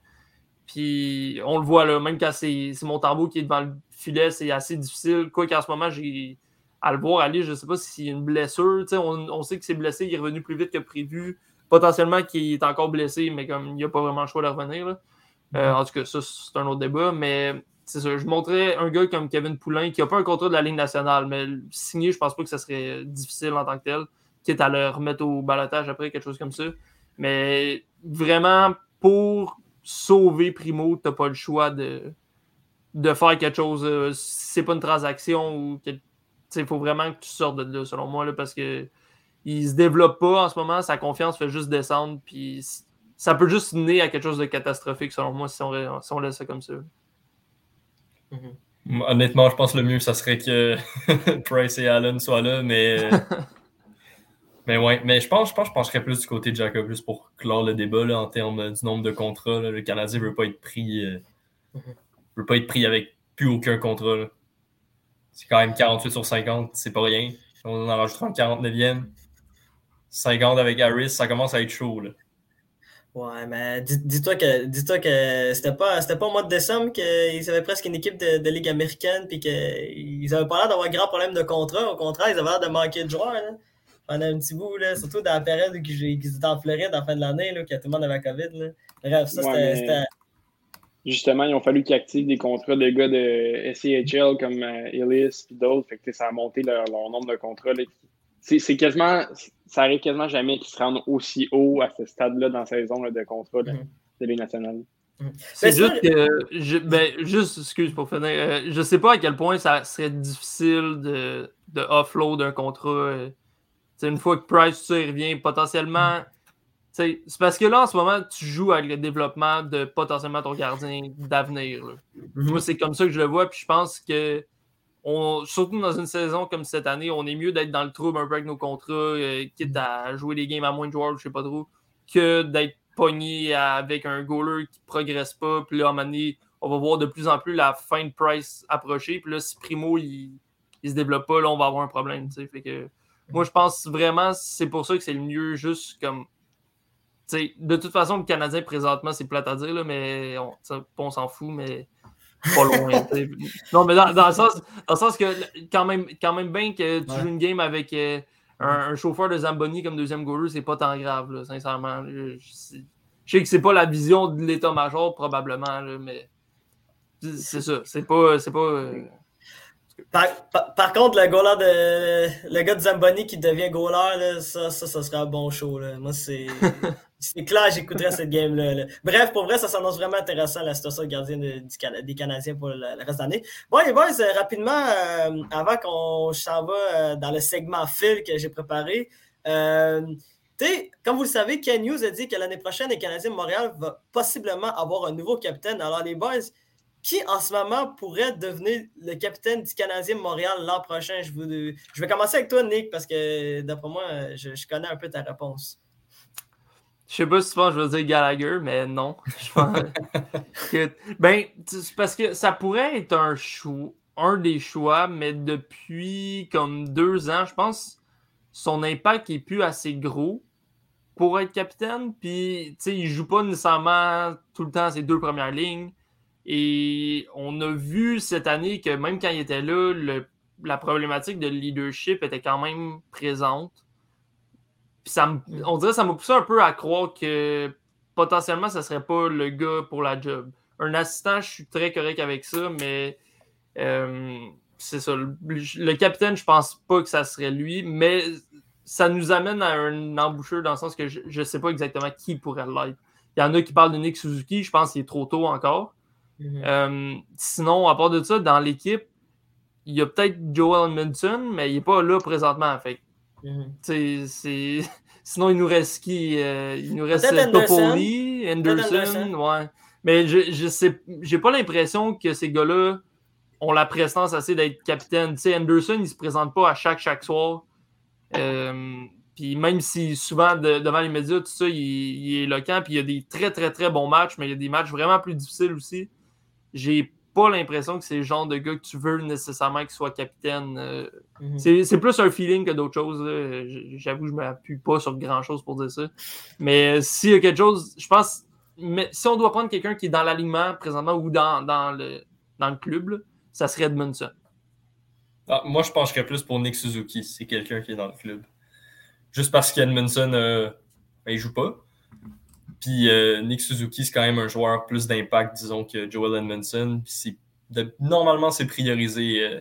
Puis on le voit là, même quand c'est Montembeau qui est devant le filet, c'est assez difficile. Quoi qu'en ce moment, j'ai à le voir aller, je sais pas s'il y a une blessure. On, sait que c'est blessé, il est revenu plus vite que prévu. Potentiellement qu'il est encore blessé, mais comme il n'y a pas vraiment le choix de revenir. Euh, en tout cas, ça, c'est un autre débat. Mais c'est ça, je montrais un gars comme Kevin Poulain qui n'a pas un contrat de la Ligue nationale, mais le signer, je pense pas que ça serait difficile en tant que tel. Quitte à le remettre au balotage après, quelque chose comme ça. Mais vraiment, pour sauver Primo, tu n'as pas le choix de, de faire quelque chose. euh, c'est pas une transaction ou il faut vraiment que tu sortes de là, selon moi, là, parce que il se développe pas en ce moment, sa confiance fait juste descendre, puis ça peut juste mener à quelque chose de catastrophique, selon moi, si on, si on laisse ça comme ça. Honnêtement, je pense que le mieux, ça serait que Price et Allen soient là, mais. mais ouais, mais je pense, je pense que je pencherais plus du côté de Jacobus pour clore le débat là, en termes du nombre de contrats. là. Le Canadien ne veut pas être pris. euh, veut pas être pris avec plus aucun contrat. là. C'est quand même 48 sur 50, c'est pas rien. On en rajoutera un 49e. 50 avec Harris, ça commence à être chaud. Là. Ouais, mais dis- dis-toi que dis-toi que c'était pas c'était pas au mois de décembre qu'ils avaient presque une équipe de, de Ligue américaine puis qu'ils avaient pas l'air d'avoir un grand problème de contrat. Au contraire, ils avaient l'air de manquer de joueurs là. pendant un petit bout, là, surtout dans la période où ils ils étaient en Floride en fin de l'année, que tout le monde avait la COVID. Là. Bref, ça, Ouais, c'était. Justement, il a fallu qu'ils activent des contrats de gars de SCHL comme euh, Ellis et d'autres. Fait que, ça a monté leur, leur nombre de contrats. là. C'est c'est quasiment, ça arrive quasiment jamais qu'ils se rendent aussi haut à ce stade-là dans la saison là, de contrat de, Mhm. de Ligue nationale. C'est Ben, juste que, je, ben, juste, excuse pour finir, euh, je sais pas à quel point ça serait difficile de, de offload un contrat. euh, une fois que Price, tu sais, il revient potentiellement. sais, C'est parce que là, en ce moment, tu joues avec le développement de potentiellement ton gardien d'avenir. là. Moi, c'est comme ça que je le vois. Puis je pense que, on, surtout dans une saison comme cette année, on est mieux d'être dans le trouble un peu avec nos contrats, euh, quitte à jouer des games à moins de joueurs, je sais pas trop, que d'être pogné avec un goaler qui progresse pas. Puis là, à un moment donné, on va voir de plus en plus la fin de Price approcher. Puis là, si Primo, il, il se développe pas, là, on va avoir un problème. Fait que, moi, je pense vraiment c'est pour ça que c'est le mieux juste comme. de toute façon, le Canadien présentement, c'est plate à dire, là, mais on, on s'en fout, mais pas loin. non, mais dans, dans le sens, dans le sens que quand même, quand même bien que tu Ouais. joues une game avec euh, un, un chauffeur de Zamboni comme deuxième goaler, c'est pas tant grave, là, sincèrement. Je, je- je sais que c'est pas la vision de l'état-major, probablement, là, mais c'est- c'est ça. C'est pas. C'est pas euh, Par, par- par contre, le goaler de. Le gars de Zamboni qui devient goaler, là, ça, ça, ça serait un bon show. Là. Moi, c'est. C'est clair, j'écouterais cette game-là. là. Bref, pour vrai, ça s'annonce vraiment intéressant, la situation de gardien de- du Cana- des Canadiens pour le, le reste de l'année. Bon, les boys, euh, rapidement, euh, avant qu'on s'en va euh, dans le segment fil que j'ai préparé, euh, tu sais, comme vous le savez, Ken Hughes a dit que l'année prochaine, les Canadiens de Montréal va possiblement avoir un nouveau capitaine. Alors, les boys, qui en ce moment pourrait devenir le capitaine du Canadien Montréal l'an prochain? Je, vous, je vais commencer avec toi, Nick, parce que d'après moi, je, je connais un peu ta réponse. Je sais pas si tu penses que je vais dire Gallagher, mais non. Je pense que- ben, parce que ça pourrait être un choix, un des choix, mais depuis comme deux ans, je pense son impact est plus assez gros pour être capitaine. Puis, tu sais, il joue pas nécessairement tout le temps ses deux premières lignes. Et on a vu cette année que même quand il était là, la problématique de leadership était quand même présente. Ça on dirait que ça m'a poussé un peu à croire que potentiellement, ça serait pas le gars pour la job. Un assistant, je suis très correct avec ça, mais euh, c'est ça. Le, le capitaine, je pense pas que ça serait lui, mais ça nous amène à un embouchure dans le sens que je ne sais pas exactement qui pourrait l'être. Il y en a qui parlent de Nick Suzuki, je pense qu'il est trop tôt encore. Mhm. Euh, sinon, à part de ça, dans l'équipe, il y a peut-être Joel Edmondson, mais il n'est pas là présentement. Fait, Mhm. Sinon, il nous reste qui Euh, Il nous reste Peut-être Anderson. Ouais. Mais je, j'ai pas l'impression que ces gars-là ont la prestance assez d'être capitaine. Tu sais, Anderson, il se présente pas à chaque, chaque soir. Euh, puis même si souvent de- devant les médias, tout ça, il, il est éloquent, puis il y a des très, très, très bons matchs, mais il y a des matchs vraiment plus difficiles aussi. J'ai pas l'impression que c'est le genre de gars que tu veux nécessairement qu'il soit capitaine. euh, Mhm. c'est c'est plus un feeling que d'autres choses. J'avoue, je ne m'appuie pas sur grand chose pour dire ça. Mais euh, s'il y a quelque chose, je pense, mais si on doit prendre quelqu'un qui est dans l'alignement présentement ou dans, dans, le, dans le club, là, ça serait Edmondson. Ah, moi, je pencherais plus pour Nick Suzuki. C'est quelqu'un qui est dans le club. Juste parce qu'Edmondson, euh, ben, il joue pas. Puis euh, Nick Suzuki, c'est quand même un joueur plus d'impact, disons, que Joel Edmondson. Puis c'est- de- normalement, c'est priorisé euh,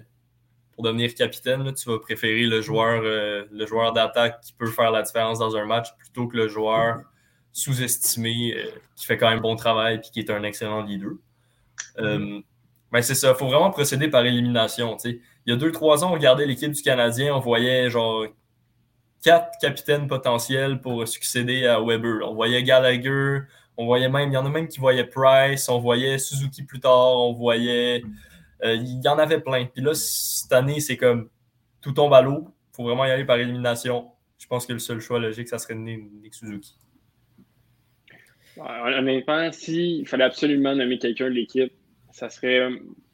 pour devenir capitaine. là. tu vas préférer le joueur, euh, le joueur d'attaque qui peut faire la différence dans un match plutôt que le joueur sous-estimé qui fait quand même bon travail et qui est un excellent leader. Ben, c'est ça, il faut vraiment procéder par élimination. il y a deux, trois ans, on regardait l'équipe du Canadien, on voyait genre quatre capitaines potentiels pour succéder à Weber. On voyait Gallagher, on voyait même, il y en a même qui voyaient Price, on voyait Suzuki plus tard, on voyait. euh, il y en avait plein. Puis là, cette année, c'est comme tout tombe à l'eau. Il faut vraiment y aller par élimination. Je pense que le seul choix logique, ça serait Nick Suzuki. Honnêtement, s'il fallait absolument nommer quelqu'un de l'équipe, ça serait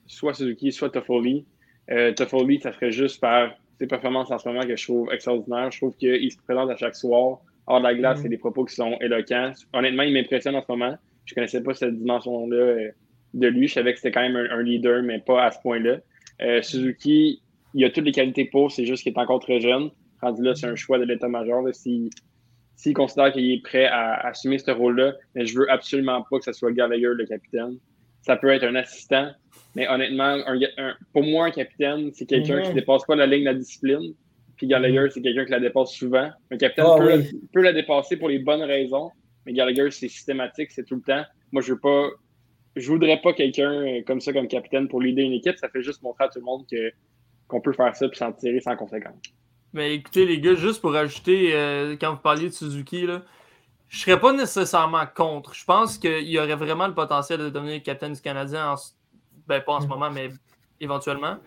soit Suzuki, soit Toffoli. Euh, Toffoli, ça serait juste par ses performances en ce moment que je trouve extraordinaires. Je trouve qu'il se présente à chaque soir. Hors de la glace, Mhm. c'est des propos qui sont éloquents. Honnêtement, il m'impressionne en ce moment. Je connaissais pas cette dimension-là euh, de lui. Je savais que c'était quand même un, un leader, mais pas à ce point-là. Euh, Suzuki, il a toutes les qualités pour, c'est juste qu'il est encore très jeune. Rendu là, c'est un choix de l'état-major. S'il s'il considère qu'il est prêt à, à assumer ce rôle-là, mais je veux absolument pas que ce soit Gallagher le capitaine. Ça peut être un assistant, mais honnêtement, un, un- pour moi, un capitaine, c'est quelqu'un qui dépasse pas la ligne de la discipline. Puis Gallagher, c'est quelqu'un qui la dépasse souvent. Un capitaine Ah peut, oui. la, peut la dépasser pour les bonnes raisons, mais Gallagher, c'est systématique, c'est tout le temps. Moi, je veux pas. Je voudrais pas quelqu'un euh, comme ça comme capitaine pour leader une équipe. Ça fait juste montrer à tout le monde que qu'on peut faire ça et s'en tirer sans conséquence. Mais écoutez, les gars, juste pour ajouter, euh, quand vous parliez de Suzuki, là, je serais pas nécessairement contre. Je pense qu'il y aurait vraiment le potentiel de devenir capitaine du Canadien, en ben pas en ce moment, mais éventuellement.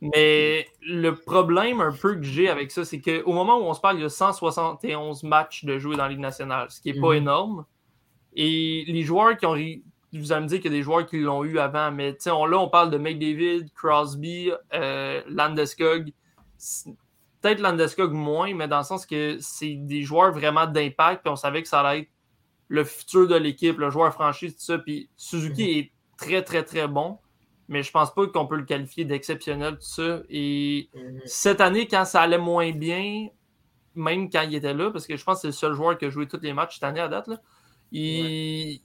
Mais le problème un peu que j'ai avec ça, c'est qu'au moment où on se parle, il y a 171 matchs de jouer dans la Ligue nationale, ce qui n'est pas Mhm. énorme. Et les joueurs qui ont. Vous allez me dire qu'il y a des joueurs qui l'ont eu avant, mais on, là, on parle de McDavid, Crosby, euh, Landeskog. Peut-être Landeskog moins, mais dans le sens que c'est des joueurs vraiment d'impact, puis on savait que ça allait être le futur de l'équipe, le joueur franchise, tout ça. Puis Suzuki est très, très, très bon, mais je pense pas qu'on peut le qualifier d'exceptionnel, tout ça. Et Mhm. cette année, quand ça allait moins bien, même quand il était là, parce que je pense que c'est le seul joueur qui a joué tous les matchs cette année à date, là, il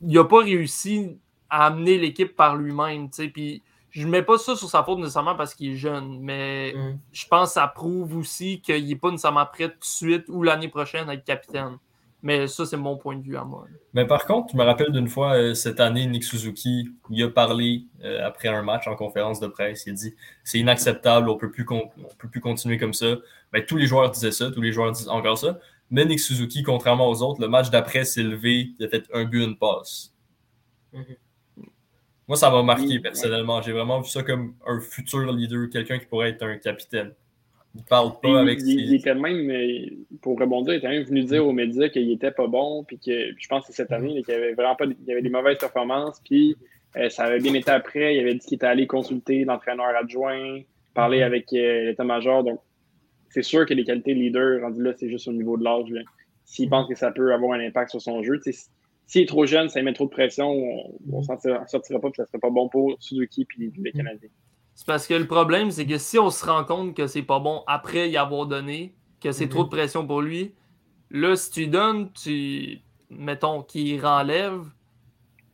n'a pas réussi à amener l'équipe par lui-même. tu sais. Puis je ne mets pas ça sur sa faute nécessairement parce qu'il est jeune, mais Mhm. je pense que ça prouve aussi qu'il n'est pas nécessairement prêt tout de suite ou l'année prochaine à être capitaine. Mais ça, c'est mon point de vue à moi. Mais par contre, je me rappelle d'une fois euh, cette année, Nick Suzuki, il a parlé euh, après un match en conférence de presse. Il a dit c'est inacceptable, on peut plus con- on peut plus continuer comme ça. Ben, tous les joueurs disaient ça, tous les joueurs disent encore ça. Mais Nick Suzuki, contrairement aux autres, le match d'après s'est levé, il a fait un but, une passe. Mhm. Moi, ça m'a marqué personnellement. J'ai vraiment vu ça comme un futur leader, quelqu'un qui pourrait être un capitaine. Il parle pas avec il, il ses. était même, pour rebondir, il était même venu dire aux médias qu'il était pas bon, puis que je pense que c'est cette année là, qu'il avait vraiment pas, il avait des mauvaises performances, puis euh, ça avait bien été après. Il avait dit qu'il était allé consulter l'entraîneur adjoint, parler avec euh, l'état-major. Donc, c'est sûr que les qualités de leader, rendu là, c'est juste au niveau de l'âge. S'il pense que ça peut avoir un impact sur son jeu, tu sais, s'il est trop jeune, ça met trop de pression, on ne sortira, sortira pas, puis ça serait pas bon pour Suzuki puis les Canadiens. C'est parce que le problème, c'est que si on se rend compte que c'est pas bon après y avoir donné, que c'est Mhm. trop de pression pour lui, là, si tu lui donnes, tu. Mettons qu'il renlève,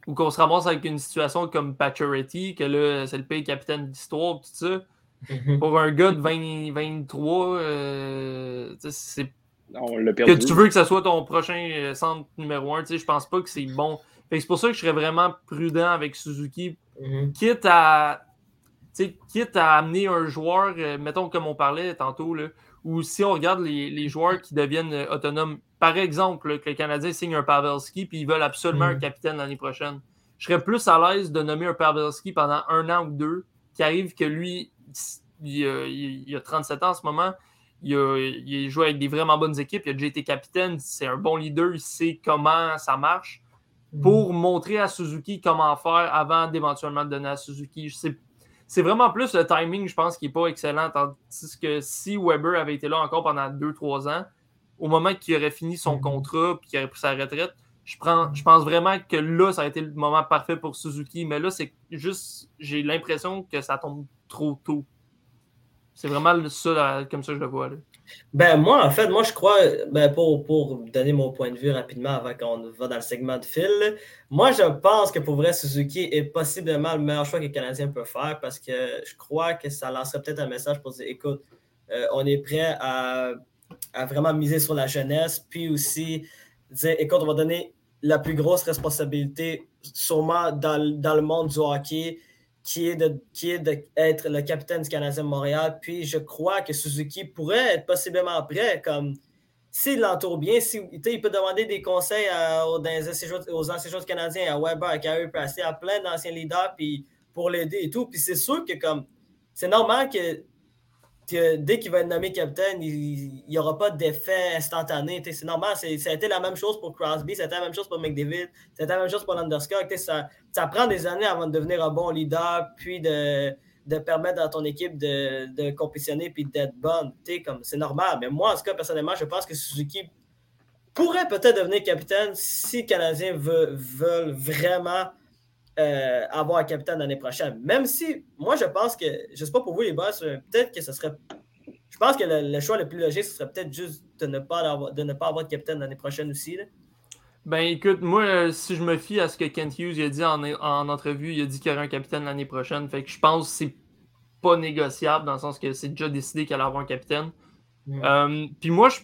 ou qu'on se ramasse avec une situation comme Pacioretty, que là, c'est le pays capitaine d'histoire, tout ça. Mhm. Pour un gars de 20, 23, euh, tu sais, c'est On l'a que tu veux que ça soit ton prochain euh, centre numéro un. Tu sais, je pense pas que c'est bon. C'est pour ça que je serais vraiment prudent avec Suzuki, Mhm. quitte à, tu sais, quitte à amener un joueur, euh, mettons comme on parlait tantôt, là, ou si on regarde les, les joueurs qui deviennent euh, autonomes, par exemple, là, que le Canadien signe un Pavelski puis ils veulent absolument Mhm. un capitaine l'année prochaine, je serais plus à l'aise de nommer un Pavelski pendant un an ou deux, qui arrive que lui, il, a- il- il a 37 ans en ce moment, il a, il a joué avec des vraiment bonnes équipes, il a déjà été capitaine, c'est un bon leader, il sait comment ça marche pour montrer à Suzuki comment faire avant d'éventuellement donner à Suzuki. C'est, vraiment plus le timing, je pense, qui n'est pas excellent. Tandis que si Weber avait été là encore pendant 2-3 ans, au moment qu'il aurait fini son Mhm. contrat et qu'il aurait pris sa retraite, je, prends, je pense vraiment que là, ça a été le moment parfait pour Suzuki. Mais là, c'est juste, j'ai l'impression que ça tombe trop tôt. C'est vraiment ça, comme ça je le vois. Là. Ben, moi, en fait, moi, je crois, ben, pour, pour donner mon point de vue rapidement avant qu'on va dans le segment de fil, moi, je pense que pour vrai, Suzuki est possiblement le meilleur choix que les Canadiens peuvent faire parce que je crois que ça lancerait peut-être un message pour dire écoute, euh, on est prêt à, à vraiment miser sur la jeunesse, puis aussi dire écoute, on va donner la plus grosse responsabilité, sûrement dans, dans le monde du hockey, qui est de d'être le capitaine du Canadien de Montréal. Puis je crois que Suzuki pourrait être possiblement prêt, comme s'il l'entoure bien, si, il peut demander des conseils aux, aux anciens joueurs canadiens, à Weber, à Carey Price, à plein d'anciens leaders puis pour l'aider et tout. Puis c'est sûr que comme c'est normal que, dès qu'il va être nommé capitaine, il n'y aura pas d'effet instantané. C'est normal, ça a été la même chose pour Crosby, ça a été la même chose pour McDavid, ça a été la même chose pour Landeskog. Ça, prend des années avant de devenir un bon leader, puis de, de permettre à ton équipe de, de compétitionner puis d'être bonne. C'est normal. Mais moi, en tout cas, personnellement, je pense que Suzuki pourrait peut-être devenir capitaine si les Canadiens veulent vraiment euh, avoir un capitaine l'année prochaine. Même si, moi, je pense que, je ne sais pas pour vous les boss, euh, peut-être que ce serait. Je pense que le, le choix le plus logique, ce serait peut-être juste de ne pas avoir, de ne pas avoir de capitaine l'année prochaine aussi. là. Ben écoute, moi, euh, si je me fie à ce que Kent Hughes il a dit en, en entrevue, il a dit qu'il y aurait un capitaine l'année prochaine. Fait que je pense que c'est pas négociable dans le sens que c'est déjà décidé qu'il allait avoir un capitaine. Mm. Euh, Puis moi, je,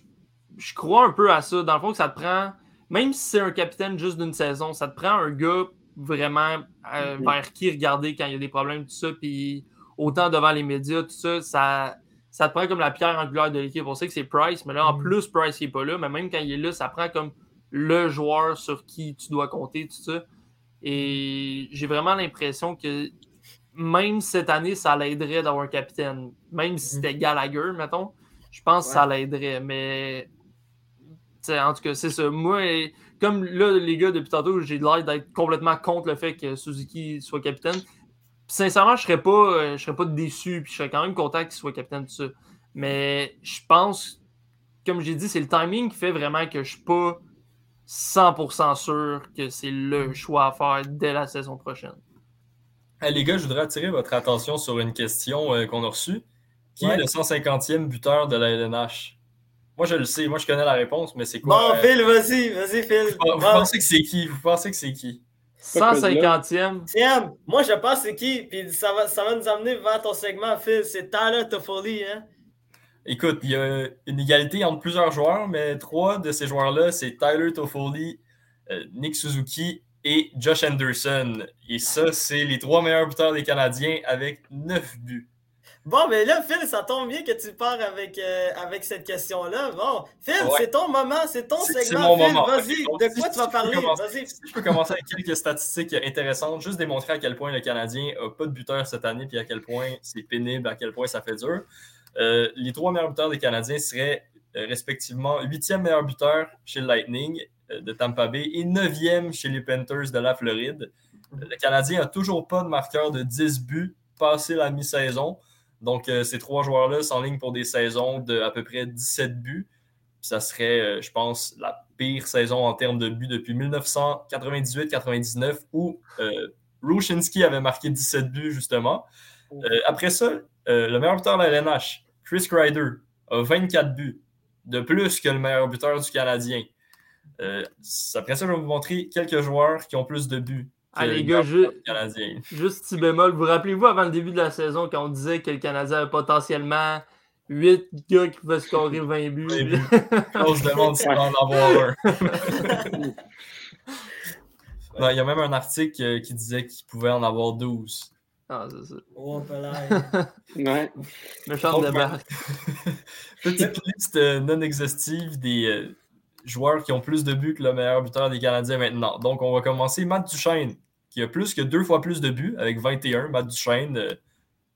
je crois un peu à ça. Dans le fond, que ça te prend, même si c'est un capitaine juste d'une saison, ça te prend un gars vraiment euh, Mhm. vers qui regarder quand il y a des problèmes, tout ça. Puis autant devant les médias, tout ça, ça, ça te prend comme la pierre angulaire de l'équipe. On sait que c'est Price, mais là, en Mhm. plus, Price n'est pas là. Mais même quand il est là, ça prend comme le joueur sur qui tu dois compter, tout ça. Et j'ai vraiment l'impression que même cette année, ça l'aiderait d'avoir un capitaine. Même si c'était Gallagher, mettons, je pense que ça l'aiderait. Mais en tout cas, c'est ça. Moi, comme là, les gars, depuis tantôt, j'ai l'air d'être complètement contre le fait que Suzuki soit capitaine. Puis, sincèrement, je serais pas, euh, je serais pas déçu, puis je serais quand même content qu'il soit capitaine de ça. Mais je pense, comme j'ai dit, c'est le timing qui fait vraiment que je suis pas 100% sûr que c'est le choix à faire dès la saison prochaine. Hey, les gars, je voudrais attirer votre attention sur une question euh, qu'on a reçue. Qui Ouais. est le 150e buteur de la LNH? Moi, je le sais. Moi, je connais la réponse, mais c'est quoi? Bon, euh, Phil, vas-y, vas-y, Phil. vous, pensez que c'est qui? Vous pensez que c'est qui? 150e. Tiens, moi, je pense c'est qui, puis ça va, ça va nous amener vers ton segment, Phil. C'est Tyler Toffoli, hein? Écoute, il y a une égalité entre plusieurs joueurs, mais trois de ces joueurs-là, c'est Tyler Toffoli, euh, Nick Suzuki et Josh Anderson. Et ça, c'est les trois meilleurs buteurs des Canadiens avec neuf buts. Bon, mais là, Phil, ça tombe bien que tu pars avec, euh, avec cette question-là. Bon, Phil, Ouais. c'est ton moment, c'est ton segment, mon Phil. moment. Vas-y, de si- quoi tu vas parler? Vas-y. Si je peux commencer avec quelques statistiques intéressantes, juste démontrer à quel point le Canadien n'a pas de buteur cette année, puis à quel point c'est pénible, à quel point ça fait dur. Euh, les trois meilleurs buteurs des Canadiens seraient euh, respectivement huitième meilleur buteur chez le Lightning de Tampa Bay et neuvième chez les Panthers de la Floride. Le Canadien n'a toujours pas de marqueur de 10 buts passé la mi-saison. Donc, euh, ces trois joueurs-là s'enlignent pour des saisons de à peu près 17 buts. Puis ça serait, euh, je pense, la pire saison en termes de buts depuis 1998-99 où euh, Rushinsky avait marqué 17 buts, justement. Euh, après ça, le meilleur buteur de la LNH, Chris Kreider, a 24 buts, de plus que le meilleur buteur du Canadien. Après ça, je vais vous montrer quelques joueurs qui ont plus de buts. Ah, les le gars, je-. Juste petit bémol, vous rappelez-vous avant le début de la saison quand on disait que le Canadien avait potentiellement 8 gars qui pouvaient scorer 20 buts. 20 buts. On se demande s'il va en avoir un. Il y a même un article euh, qui disait qu'il pouvait en avoir 12. Ah, c'est ça. Oh, palais. Ouais. Méchante Donc, débarque. Petite liste euh, non exhaustive des euh, joueurs qui ont plus de buts que le meilleur buteur des Canadiens maintenant. Donc, on va commencer. Matt Duchesne, qui a plus que deux fois plus de buts avec 21. Matt Duchesne, euh,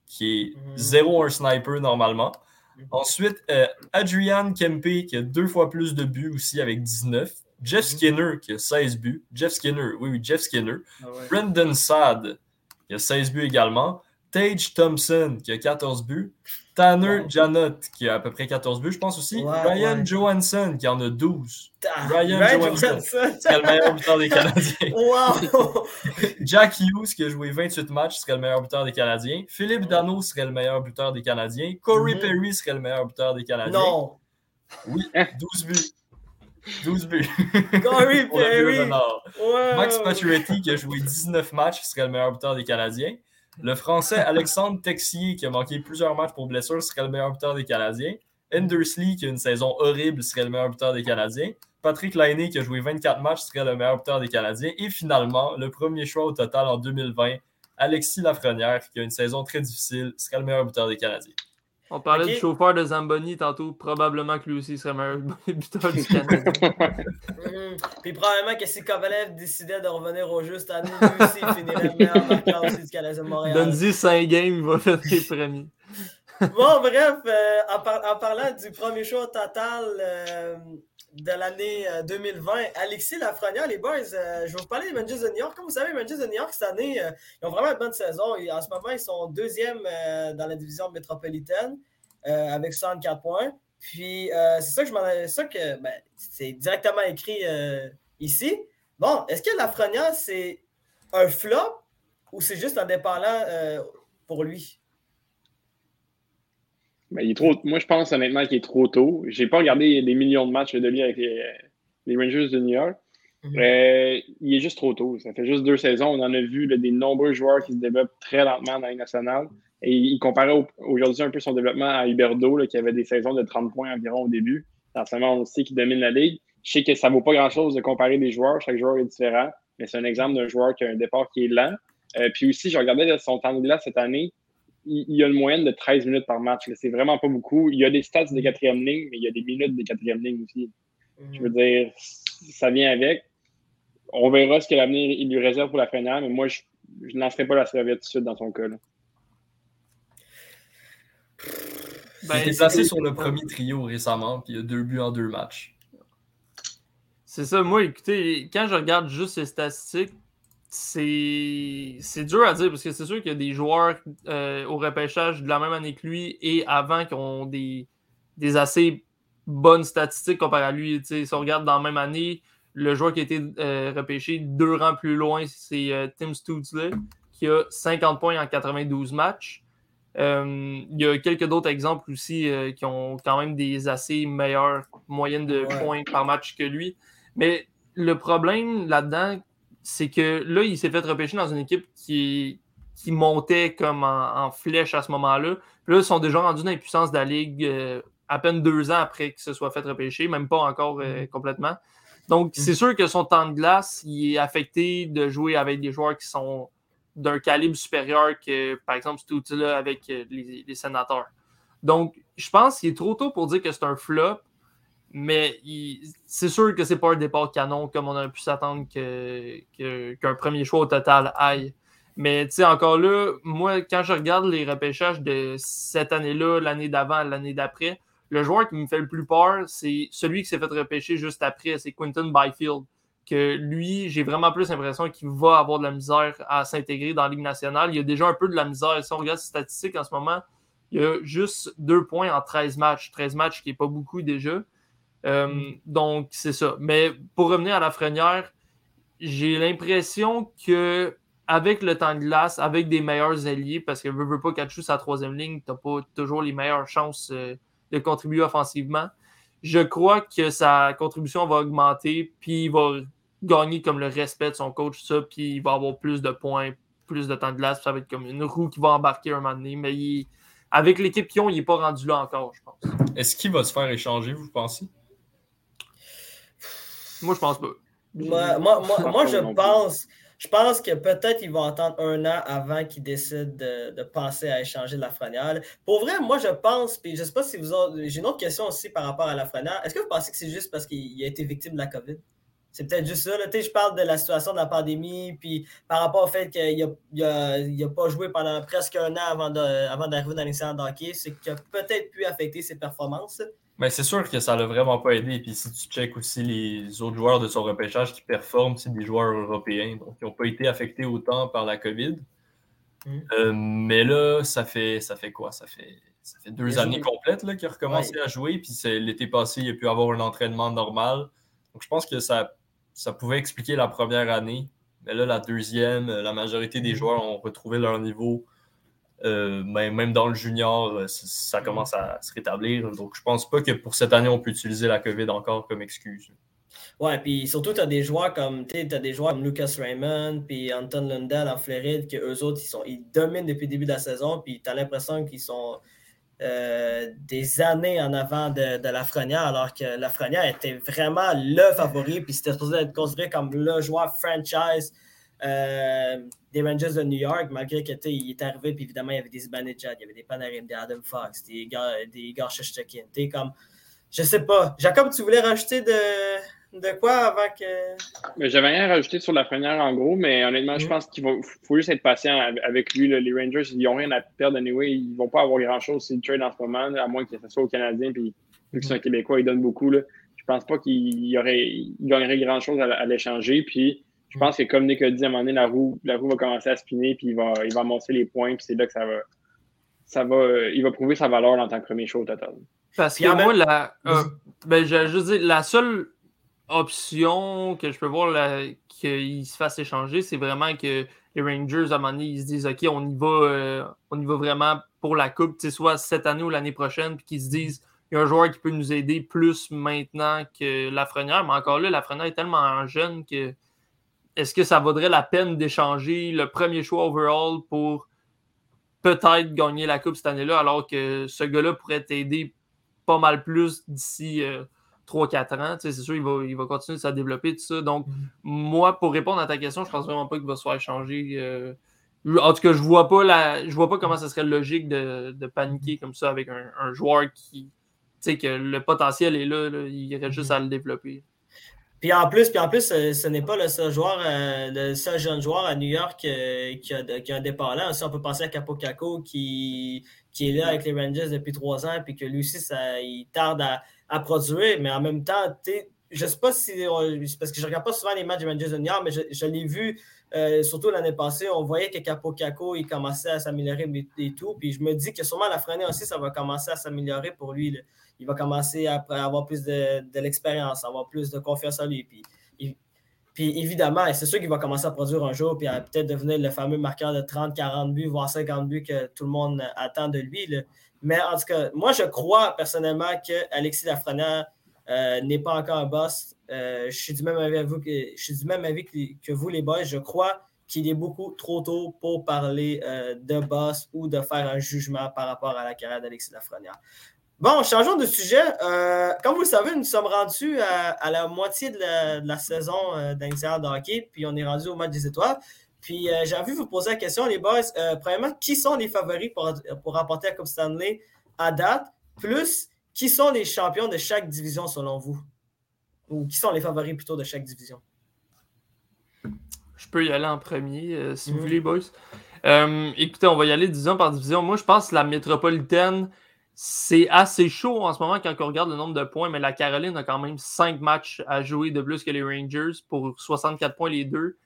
qui est Mhm. zéro un sniper normalement. Mhm. Ensuite, euh, Adrian Kempe, qui a deux fois plus de buts aussi avec 19. Jeff Mhm. Skinner, qui a 16 buts. Jeff Skinner, oui, oui, Jeff Skinner. Ah ouais. Brendan Saad, qui a 16 buts également. Tage Thompson, qui a 14 buts. Tanner Wow. Janot, qui a à peu près 14 buts, je pense aussi. Ryan. Johansson, qui en a 12. Ah, Ryan Ryan Johansson. Johansson. serait le meilleur buteur des Canadiens. Wow! Jack Hughes, qui a joué 28 matchs, serait le meilleur buteur des Canadiens. Philippe Dano serait le meilleur buteur des Canadiens. Corey Mhm. Perry serait le meilleur buteur des Canadiens. Non! Oui, 12 buts. 12 buts. Corey Perry! Wow! Max Pacioretty, qui a joué 19 matchs, serait le meilleur buteur des Canadiens. Le Français Alexandre Texier, qui a manqué plusieurs matchs pour blessure, serait le meilleur buteur des Canadiens. Endersley, qui a une saison horrible, serait le meilleur buteur des Canadiens. Patrick Lainé, qui a joué 24 matchs, serait le meilleur buteur des Canadiens. Et finalement, le premier choix au total en 2020, Alexis Lafrenière, qui a une saison très difficile, serait le meilleur buteur des Canadiens. On parlait du chauffeur de Zamboni tantôt. Probablement que lui aussi serait meilleur buteur du Canada. Mhm. Puis probablement que si Kovalev décidait de revenir au jeu cette année, lui aussi, il finirait le meilleur marqueur aussi du Canadien de Montréal. Donne-y 5 games, il va faire les premiers. Bon, bref, euh, en, par- en parlant du premier show total euh, de l'année euh, 2020, Alexis Lafrenière, les boys, euh, je vais vous parler des Rangers de New York. Comme vous savez, les Rangers de New York, cette année, euh, ils ont vraiment une bonne saison. Et en ce moment, ils sont deuxième euh, dans la division métropolitaine euh, avec 64 points. Puis, euh, c'est ça que je m'en c'est ça que ben, c'est directement écrit euh, ici. Bon, est-ce que Lafrenière, c'est un flop ou c'est juste indépendant euh, pour lui? Ben, il est trop, moi, je pense honnêtement qu'il est trop tôt. J'ai pas regardé des millions de matchs de lui avec les, les Rangers de New York. Euh, il est juste trop tôt. Ça fait juste deux saisons. On en a vu là, des nombreux joueurs qui se développent très lentement dans la nationale. Et il comparait au- aujourd'hui un peu son développement à Huberdo, là, qui avait des saisons de 30 points environ au début. En ce moment, on sait qu'il domine la Ligue. Je sais que ça vaut pas grand-chose de comparer des joueurs. Chaque joueur est différent. Mais c'est un exemple d'un joueur qui a un départ qui est lent. Euh, puis aussi, je regardais son temps de glace cette année. Il, il a une moyenne de 13 minutes par match. C'est vraiment pas beaucoup. Il y a des stats de quatrième ligne, mais il y a des minutes de quatrième ligne aussi. Je veux dire, ça vient avec. On verra ce que l'avenir il lui réserve pour la finale, mais moi, je, je n'en ferai pas la serviette tout de suite dans son cas. là. Ben, il c'est- placé sur le premier trio récemment, puis il a deux buts en deux matchs. C'est ça, moi, écoutez, quand je regarde juste les statistiques, c'est dur à dire parce que c'est sûr qu'il y a des joueurs euh, au repêchage de la même année que lui et avant qui ont des, des assez bonnes statistiques comparé à lui. Si on regarde dans la même année, le joueur qui a été euh, repêché deux rangs plus loin, c'est euh, Tim Stutzle qui a 50 points en 92 matchs. Il y a quelques d'autres exemples aussi qui ont quand même des assez meilleures moyennes de Ouais. points par match que lui. Mais le problème là-dedans, c'est que là, il s'est fait repêcher dans une équipe qui, qui montait comme en, en flèche à ce moment-là. Puis là, ils sont déjà rendus dans les puissances de la Ligue euh, à peine deux ans après qu'il se soit fait repêcher, même pas encore euh, complètement. Donc, c'est sûr que son temps de glace, il est affecté de jouer avec des joueurs qui sont d'un calibre supérieur que, par exemple, cet outil-là avec euh, les, les sénateurs. Donc, je pense qu'il est trop tôt pour dire que c'est un flop, mais c'est sûr que c'est pas un départ canon comme on aurait pu s'attendre que- que- qu'un premier choix au total aille. Mais tu sais, encore là, moi, quand je regarde les repêchages de cette année-là, l'année d'avant, l'année d'après, le joueur qui me fait le plus peur, c'est celui qui s'est fait repêcher juste après, c'est Quinton Byfield. Que lui, j'ai vraiment plus l'impression qu'il va avoir de la misère à s'intégrer dans la Ligue nationale. Il y a déjà un peu de la misère. Si on regarde ses statistiques en ce moment, il y a juste deux points en 13 matchs. 13 matchs qui n'est pas beaucoup déjà. Euh, Donc, c'est ça. Mais pour revenir à la frenière, j'ai l'impression que avec le temps de glace, avec des meilleurs alliés, parce que veux, veux pas qu'à sa troisième ligne, tu n'as pas toujours les meilleures chances euh, de contribuer offensivement. Je crois que sa contribution va augmenter, puis il va gagner comme le respect de son coach, ça, puis il va avoir plus de points, plus de temps de glace, puis ça va être comme une roue qui va embarquer un moment donné. Mais il- avec l'équipe qu'ils ont, il n'est pas rendu là encore, je pense. Est-ce qu'il va se faire échanger, vous pensez? Moi, je pense pas. Moi, moi, moi, moi, je pense. Je pense que peut-être ils vont attendre un an avant qu'ils décident de, de, penser à échanger Lafrenière. Pour vrai, moi, je pense, puis je ne sais pas si vous avez. J'ai une autre question aussi par rapport à Lafrenière. Est-ce que vous pensez que c'est juste parce qu'il a été victime de la COVID? C'est peut-être juste ça. Là. Je parle de la situation de la pandémie, puis par rapport au fait qu'il n'a pas joué pendant presque un an avant d'arriver avant dans l'excellent hockey, c'est qu'il a peut-être pu affecter ses performances. Mais c'est sûr que ça l'a vraiment pas aidé. Puis si tu checkes aussi les autres joueurs de son repêchage qui performent, c'est des joueurs européens. Donc, ils n'ont pas été affectés autant par la COVID. Mm. Euh, mais là, ça fait, ça fait quoi? Ça fait, ça fait deux années complètes qu'il a recommencé ouais. à jouer. Puis l'été passé, il a pu avoir un entraînement normal. Donc, je pense que ça, ça pouvait expliquer la première année. Mais là, la deuxième, la majorité des joueurs ont retrouvé leur niveau. Euh, même dans le junior, ça commence à se rétablir. Donc, je pense pas que pour cette année, on peut utiliser la COVID encore comme excuse. Ouais, puis surtout, tu as des joueurs comme as des joueurs comme Lucas Raymond puis Anton Lundell en Floride, que eux autres, ils, sont, ils dominent depuis le début de la saison, puis tu as l'impression qu'ils sont euh, des années en avant de, de Lafrenière, alors que Lafrenière était vraiment le favori, puis c'était supposé être considéré comme le joueur franchise euh, des Rangers de New York, malgré qu'il est arrivé, puis évidemment, il y avait des Zibanejad, il y avait des Panarim, des Adam Fox, des gars, des gars comme, je sais pas. Jacob, tu voulais rajouter de, de quoi avant que. J'avais rien rajouté sur la première en gros, mais honnêtement, je mm. pense qu'il faut juste être patient avec lui. Là. Les Rangers, ils n'ont rien à perdre anyway. Ils ne vont pas avoir grand-chose si le trade en ce moment, à moins que ce soit au Canadien, puis vu que c'est un Québécois, il donne beaucoup. Là. Je pense pas qu'il y aurait, il gagnerait grand-chose à, à l'échanger. Puis je pense que comme Nick a dit, à un moment donné, la roue, la roue va commencer à spinner, puis il va, il va amoncer les points, puis c'est là que ça va, ça va, il va prouver sa valeur en tant que premier show au total. Parce que moi, la, euh, ben, je, je dire, la seule option que je peux voir qu'il se fasse échanger, c'est vraiment que les Rangers, à un moment donné, ils se disent OK, on y va, euh, on y va vraiment pour la Coupe, soit cette année ou l'année prochaine, puis qu'ils se disent il y a un joueur qui peut nous aider plus maintenant que Lafrenière. Mais encore là, Lafrenière est tellement jeune que est-ce que ça vaudrait la peine d'échanger le premier choix overall pour peut-être gagner la Coupe cette année-là, alors que ce gars-là pourrait t'aider pas mal plus d'ici 3-4 euh, ans? c'est sûr, il va, il va continuer de se développer, tout ça. Donc, mm-hmm. moi, pour répondre à ta question, je pense vraiment pas qu'il va se faire échanger. Euh, en tout cas, je vois pas la, je vois pas comment ça serait logique de, de paniquer comme ça avec un, un joueur qui, tu sais, que le potentiel est là, là il reste juste mm-hmm. à le développer. Puis en plus, en plus ce, n'est pas le seul joueur, euh, le seul jeune joueur à New York euh, qui, a, qui, a, un départ là. On peut penser à Capo Caco qui, qui est là avec les Rangers depuis trois ans, puis que lui aussi, ça, il tarde à, à produire. Mais en même temps, je ne sais pas si. Parce que je ne regarde pas souvent les matchs des Rangers de New York, mais je, l'ai vu euh, surtout l'année passée. On voyait que Capo Caco, il commençait à s'améliorer et tout. Puis je me dis que sûrement la freinée aussi, ça va commencer à s'améliorer pour lui. Il va commencer à avoir plus de, de l'expérience, avoir plus de confiance en lui. Puis, puis évidemment, c'est sûr qu'il va commencer à produire un jour, puis à peut-être devenir le fameux marqueur de 30, 40 buts, voire 50 buts que tout le monde attend de lui. Mais en tout cas, moi, je crois personnellement qu'Alexis Lafrenière euh, n'est pas encore un boss. Euh, je, suis du même avis vous que, je suis du même avis que, vous, les boys. Je crois qu'il est beaucoup trop tôt pour parler euh, de boss ou de faire un jugement par rapport à la carrière d'Alexis Lafrenière. Bon, changeons de sujet. Euh, comme vous le savez, nous sommes rendus à, la moitié de la, saison euh, de hockey, puis on est rendu au match des étoiles. Puis euh, j'ai envie de vous poser la question, les boys. Euh, premièrement, qui sont les favoris pour, pour remporter la Coupe Stanley à date? Plus, qui sont les champions de chaque division selon vous? Ou qui sont les favoris plutôt de chaque division? Je peux y aller en premier, si vous mm. voulez, boys. écoutez, on va y aller division par division. Moi, je pense que la métropolitaine c'est assez chaud en ce moment quand on regarde le nombre de points, mais la Caroline a quand même 5 matchs à jouer de plus que les Rangers pour 64 points les deux.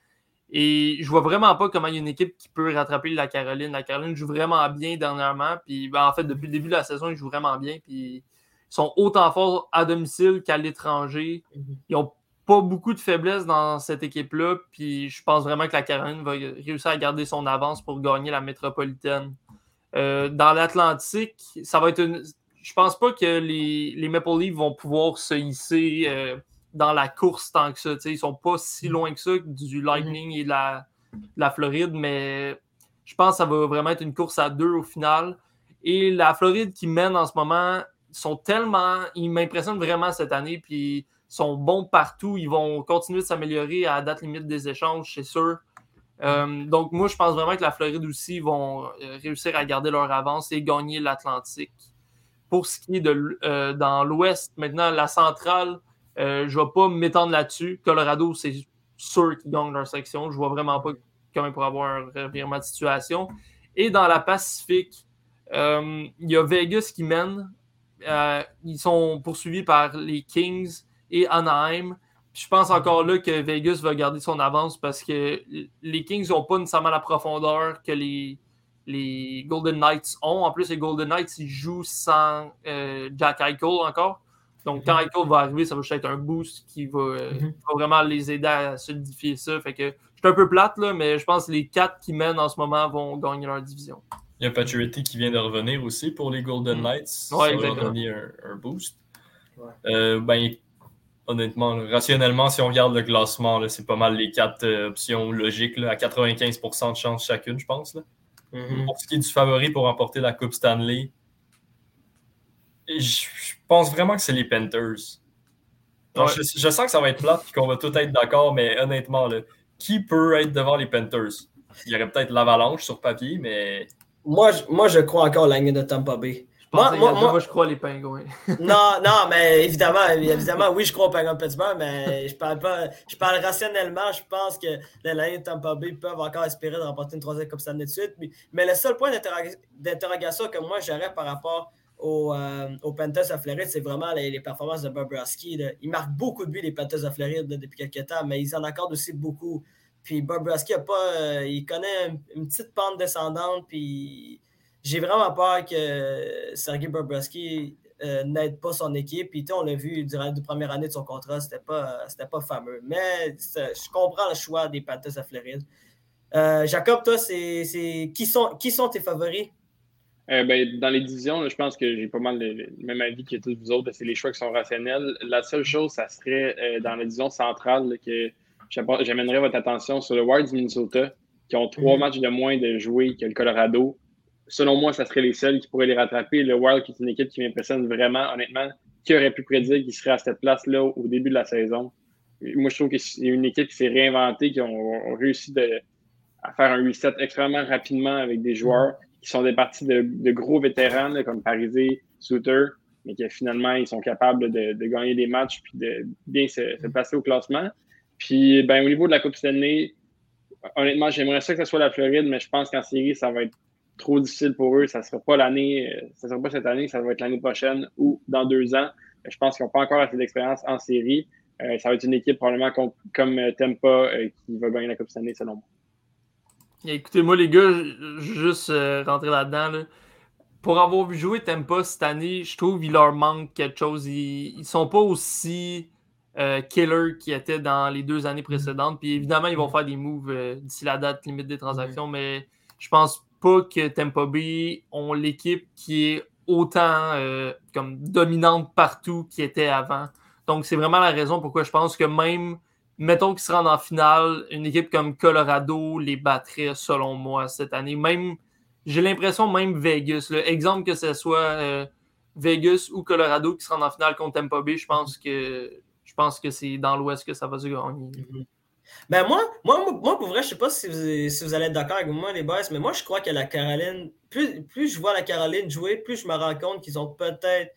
Et je vois vraiment pas comment il y a une équipe qui peut rattraper la Caroline. La Caroline joue vraiment bien dernièrement. Puis ben, en fait, depuis le début de la saison, ils jouent vraiment bien. Puis ils sont autant forts à domicile qu'à l'étranger. Ils n'ont pas beaucoup de faiblesses dans cette équipe-là. Puis je pense vraiment que la Caroline va réussir à garder son avance pour gagner la métropolitaine. Euh, dans l'Atlantique, ça va être une. Je pense pas que les, les, Maple Leafs vont pouvoir se hisser euh, dans la course tant que ça. Ils ils sont pas si mm. loin que ça du Lightning et de la, la Floride, mais je pense que ça va vraiment être une course à deux au final. Et la Floride qui mène en ce moment sont tellement. Ils m'impressionnent vraiment cette année, puis sont bons partout. Ils vont continuer de s'améliorer à la date limite des échanges, c'est sûr. Euh, donc, moi, je pense vraiment que la Floride aussi vont euh, réussir à garder leur avance et gagner l'Atlantique. Pour ce qui est de euh, dans l'Ouest, maintenant, la centrale, je ne vais pas m'étendre là-dessus. Colorado, c'est sûr qu'ils gagnent leur section. Je ne vois vraiment pas comment pour avoir un revirement de situation. Et dans la Pacifique, il y a Vegas qui mène. ils sont poursuivis par les Kings et Anaheim je pense encore là que Vegas va garder son avance parce que les Kings n'ont pas nécessairement la profondeur que les, les Golden Knights ont. En plus, les Golden Knights, ils jouent sans euh, Jack Eichel encore. Donc, quand mhm. Eichel va arriver, ça va être un boost qui va, euh, mhm. va, vraiment les aider à solidifier ça. Fait que je suis un peu plate, là, mais je pense que les quatre qui mènent en ce moment vont gagner leur division. Il y a Paturity qui vient de revenir aussi pour les Golden mhm. Knights. ça va donner un, boost. Euh, ben, honnêtement. Rationnellement, si on regarde le classement, c'est pas mal les quatre euh, options logiques, à 95% de chance chacune, je pense. Mm-hmm. Pour ce qui est du favori pour remporter la Coupe Stanley, je, pense vraiment que c'est les Panthers. Je, sens que ça va être plat et qu'on va tout être d'accord, mais honnêtement, qui peut être devant les Panthers? Il y aurait peut-être l'avalanche sur papier, mais. Moi, je, moi, je crois encore à de Tampa Bay moi, moi, je crois les pingouins. non, non, mais évidemment, évidemment, oui, je crois aux pingouins de Pittsburgh, mais je parle pas. Je parle rationnellement. Je pense que les Lions de Tampa Bay peuvent encore espérer de remporter une troisième Coupe Stanley de suite. Mais, le seul point d'interrogation que moi j'aurais par rapport aux, euh, Panthers à Floride, c'est vraiment les, performances de Bobrovski. Il marque beaucoup de buts, les Panthers à Floride, depuis quelques temps, mais ils en accordent aussi beaucoup. Puis Bobrovski a pas. Euh, il connaît une, petite pente descendante, puis j'ai vraiment peur que Sergei Bobrovski euh, n'aide pas son équipe. Puis, on l'a vu durant la première année de son contrat, c'était pas, pas fameux. Mais je comprends le choix des Panthers à Floride. Euh, Jacob, toi, c'est, qui, sont, qui sont tes favoris? Euh, ben, dans les divisions, je pense que j'ai pas mal le, même avis que tous vous autres. C'est les choix qui sont rationnels. La seule chose, ça serait dans la division centrale que j'amènerais votre attention sur le Wild Minnesota, qui ont trois mm-hmm. matchs de moins de jouer que le Colorado selon moi, ça serait les seuls qui pourraient les rattraper. Le Wild, qui est une équipe qui m'impressionne vraiment, honnêtement, qui aurait pu prédire qu'il serait à cette place-là au début de la saison. Moi, je trouve que c'est une équipe qui s'est réinventée, qui ont, réussi à faire un reset extrêmement rapidement avec des joueurs qui sont des parties de, gros vétérans comme Parisé, Souter, mais qui finalement, ils sont capables de, gagner des matchs puis de bien se, se passer au classement. Puis, ben, au niveau de la Coupe Stanley, honnêtement, j'aimerais ça que ce soit la Floride, mais je pense qu'en série, ça va être trop difficile pour eux. Ça ne sera pas l'année, euh, ça sera pas cette année, ça va être l'année prochaine ou dans deux ans. Je pense qu'ils n'ont pas encore assez d'expérience en série. Euh, ça va être une équipe probablement comme, euh, Tempa qui va gagner la Coupe cette année, selon moi. Écoutez-moi, les gars, juste rentrer là-dedans. Pour avoir vu jouer Tempa cette année, je trouve qu'il leur manque quelque chose. Ils ne sont pas aussi killer qu'ils étaient dans les deux années précédentes. Puis évidemment, ils vont faire des moves d'ici la date limite des transactions, mais je pense pas que Tampa Bay ont l'équipe qui est autant euh, comme dominante partout qui était avant. Donc, c'est vraiment la raison pourquoi je pense que même, mettons qu'ils se rendent en finale, une équipe comme Colorado les battrait, selon moi, cette année. Même, j'ai l'impression, même Vegas, le exemple que ce soit euh, Vegas ou Colorado qui se rendent en finale contre Tampa Bay, je pense que je que c'est dans l'Ouest que ça va se gagner. Ben moi, moi, moi, pour vrai, je sais pas si vous, si vous allez être d'accord avec moi, les boys, mais moi, je crois que la Caroline, plus, plus je vois la Caroline jouer, plus je me rends compte qu'ils ont peut-être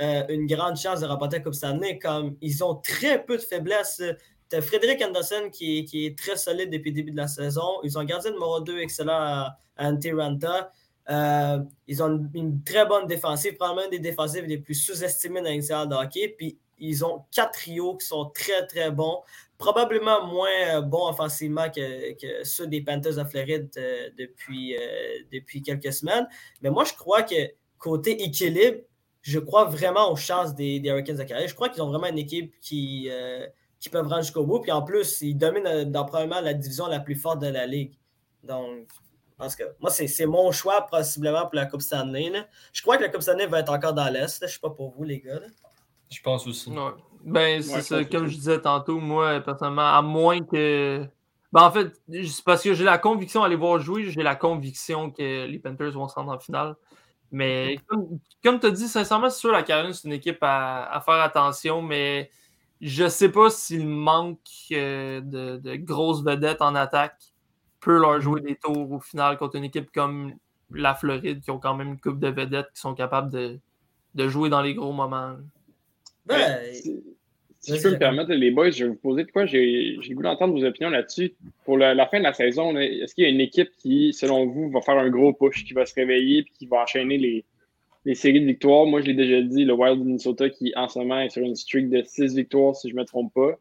euh, une grande chance de remporter la Coupe année. Comme ils ont très peu de faiblesses. T'as Frédéric Anderson qui, qui, est très solide depuis le début de la saison. Ils ont gardé le numéro 2 excellent à, Antiranta. Euh, ils ont une, très bonne défensive, probablement une des défensives les plus sous-estimées dans l'histoire de hockey. Puis ils ont quatre trios qui sont très, très bons probablement moins euh, bon offensivement que, ceux des Panthers de Floride euh, depuis, euh, depuis quelques semaines. Mais moi, je crois que côté équilibre, je crois vraiment aux chances des, des Hurricanes de Carrière. Je crois qu'ils ont vraiment une équipe qui, qui peut rendre jusqu'au bout. Puis en plus, ils dominent dans probablement la division la plus forte de la ligue. Donc, parce que moi, c'est mon choix possiblement pour la Coupe Stanley. Je crois que la Coupe Stanley va être encore dans l'Est. Je ne sais pas pour vous, les gars. Je pense aussi. Ben, c'est ça. Comme je disais tantôt, moi, personnellement, à moins que. Ben, en fait, c'est parce que j'ai la conviction, aller voir jouer, j'ai la conviction que les Panthers vont se rendre en finale. Mais comme, comme tu as dit, sincèrement, c'est sûr, la Caroline, c'est une équipe à, à, faire attention, mais je sais pas s'il manque euh, de, de, grosses vedettes en attaque peut leur jouer des tours au final contre une équipe comme la Floride, qui ont quand même une coupe de vedettes qui sont capables de, de jouer dans les gros moments. Ben, si je peux me permettre, les boys, je vais vous poser de quoi. J'ai le goût d'entendre vos opinions là-dessus. Pour la, la, fin de la saison, est-ce qu'il y a une équipe qui, selon vous, va faire un gros push, qui va se réveiller et qui va enchaîner les, les séries de victoires? Moi, je l'ai déjà dit, le Wild Minnesota qui, en ce moment, est sur une streak de 6 victoires, si je ne me trompe pas.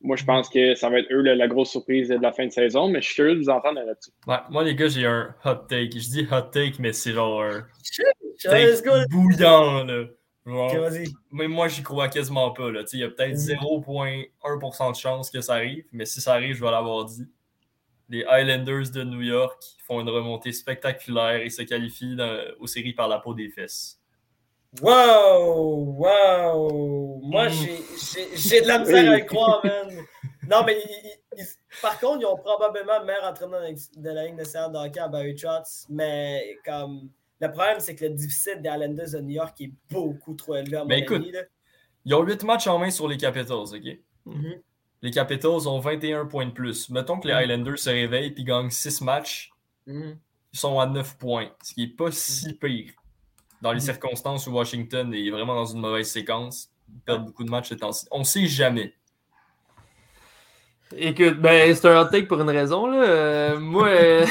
Moi, je pense que ça va être eux la, la, grosse surprise de la fin de saison, mais je suis curieux de vous entendre là-dessus. Ouais, moi, les gars, j'ai un hot take. Je dis hot take, mais c'est genre un take bouillant, là. Genre, mais moi, j'y crois quasiment pas. Là. Il y a peut-être 0,1% de chance que ça arrive, mais si ça arrive, je vais l'avoir dit. Les Highlanders de New York font une remontée spectaculaire et se qualifient dans, aux séries par la peau des fesses. Wow! Wow! Moi, j'ai de la misère à y croire, man. Non, mais ils, ils, par contre, ils ont probablement le meilleur entraîneur de la Ligue nationale de hockey à Barry Trotz, mais comme le problème, c'est que le déficit des Islanders de New York est beaucoup trop élevé à mon Mais écoute, là. ils ont 8 matchs en main sur les Capitals, OK? Mm -hmm. Les Capitals ont 21 points de plus. Mettons que les Highlanders se réveillent et gagnent 6 matchs. Mm -hmm. Ils sont à 9 points, ce qui n'est pas si pire. Dans les Mm -hmm. circonstances où Washington est vraiment dans une mauvaise séquence, ils perdent beaucoup de matchs ces temps-ci. On ne sait jamais. Écoute, ben, c'est un hot take pour une raison. Là. Euh, moi, euh...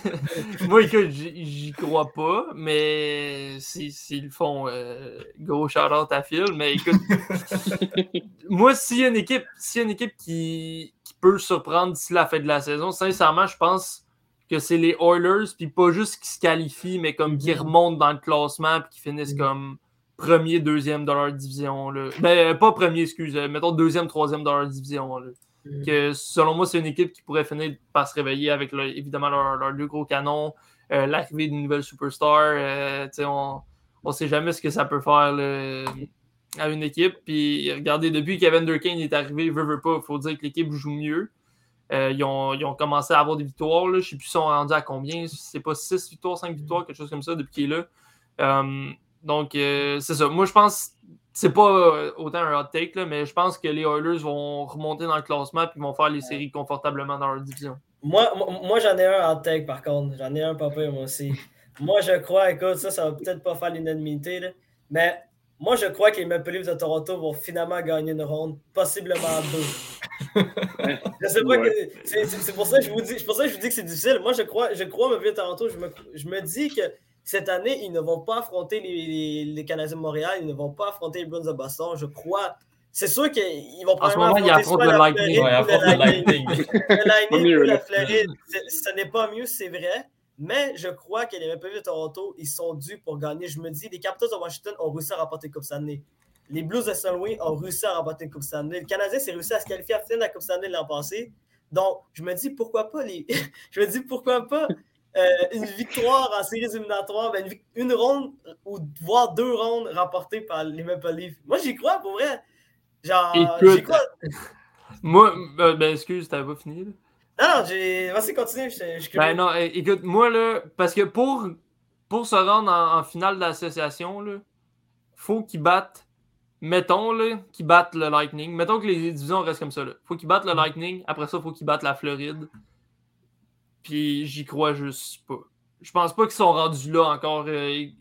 moi, écoute, j'y crois pas, mais s'ils si, le font, euh, go shout-out à Phil. Mais écoute, moi, s'il y a une équipe, a une équipe qui, qui peut surprendre d'ici la fin de la saison, sincèrement, je pense que c'est les Oilers, puis pas juste qui se qualifient, mais comme qui remontent dans le classement, puis qui finissent comme premier, deuxième dans leur division. Là. Ben, pas premier, excuse, mettons deuxième, troisième dans leur division. Là que selon moi, c'est une équipe qui pourrait finir par se réveiller avec leur, évidemment leurs leur deux gros canons, euh, l'arrivée d'une nouvelle superstar. Euh, on ne sait jamais ce que ça peut faire là, à une équipe. Puis regardez, depuis qu'Evan Durkane est arrivé, veut, veut pas, il faut dire que l'équipe joue mieux. Euh, ils, ont, ils, ont, commencé à avoir des victoires. Là. Je ne sais plus si sont rendus à combien. C'est pas 6 victoires, 5 victoires, quelque chose comme ça depuis qu'il est là. donc, c'est ça. Moi, je pense c'est pas autant un hot take, là, mais je pense que les Oilers vont remonter dans le classement et vont faire les séries confortablement dans leur division. Moi, moi j'en ai un hot take par contre. J'en ai un pas moi aussi. moi, je crois, écoute, ça, ça va peut-être pas faire l'unanimité, mais moi, je crois que les Maple Leafs de Toronto vont finalement gagner une ronde, possiblement deux. je sais pas ouais. que. C'est pour ça que je vous dis, pour ça que je vous dis que c'est difficile. Moi, je crois, je crois Maple Leafs de Toronto. Je me, je me dis que cette année, ils ne vont pas affronter les, les, les, Canadiens de Montréal, ils ne vont pas affronter les Bruins de Boston, je crois. C'est sûr qu'ils vont En ce moment, il y a trop de Lightning. Ouais, le Lightning. le Lightning ou la Floride. Ce n'est pas mieux, c'est vrai. Mais je crois que les Maple Leafs de Toronto, ils sont dus pour gagner. Je me dis, les Capitals de Washington ont réussi à remporter Coupe Stanley. Les Blues de Saint Louis ont réussi à remporter la Coupe Stanley. Le Canadien s'est réussi à se qualifier à la finale de la Coupe Stanley l'an passé. Donc, je me dis, pourquoi pas les... je me dis, pourquoi pas une victoire en séries éliminatoires, ben une, une, ronde ou voire deux rondes remportées par les Maple Leafs. Moi, j'y crois pour vrai. Genre, j'y crois. Moi, euh, ben excuse, t'avais pas fini. Là? Non, non, j'ai. Vas-y, continue. Je, je ben non, écoute, moi, là, parce que pour, pour se rendre en, en finale d'association, là, faut qu'ils battent. Mettons là, qu'ils battent le Lightning. Mettons que les divisions restent comme ça. Là. Faut qu'ils battent le Lightning. Après ça, faut qu'ils battent la Floride. Puis j'y crois juste pas. Je pense pas qu'ils sont rendus là encore. Euh, tu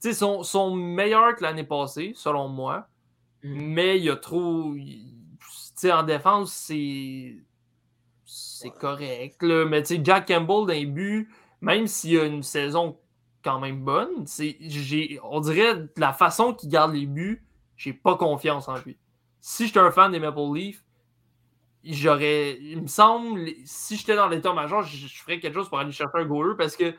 sais, sont, sont meilleurs que l'année passée, selon moi. Mm. Mais il y a trop. Tu sais, en défense, c'est. C'est ouais. correct. Là. Mais tu sais, Jack Campbell d'un but, même s'il a une saison quand même bonne, on dirait la façon qu'il garde les buts, j'ai pas confiance en lui. Si j'étais un fan des Maple Leafs, j'aurais. Il me semble, si j'étais dans l'état-major, je, je, ferais quelque chose pour aller chercher un goaler parce que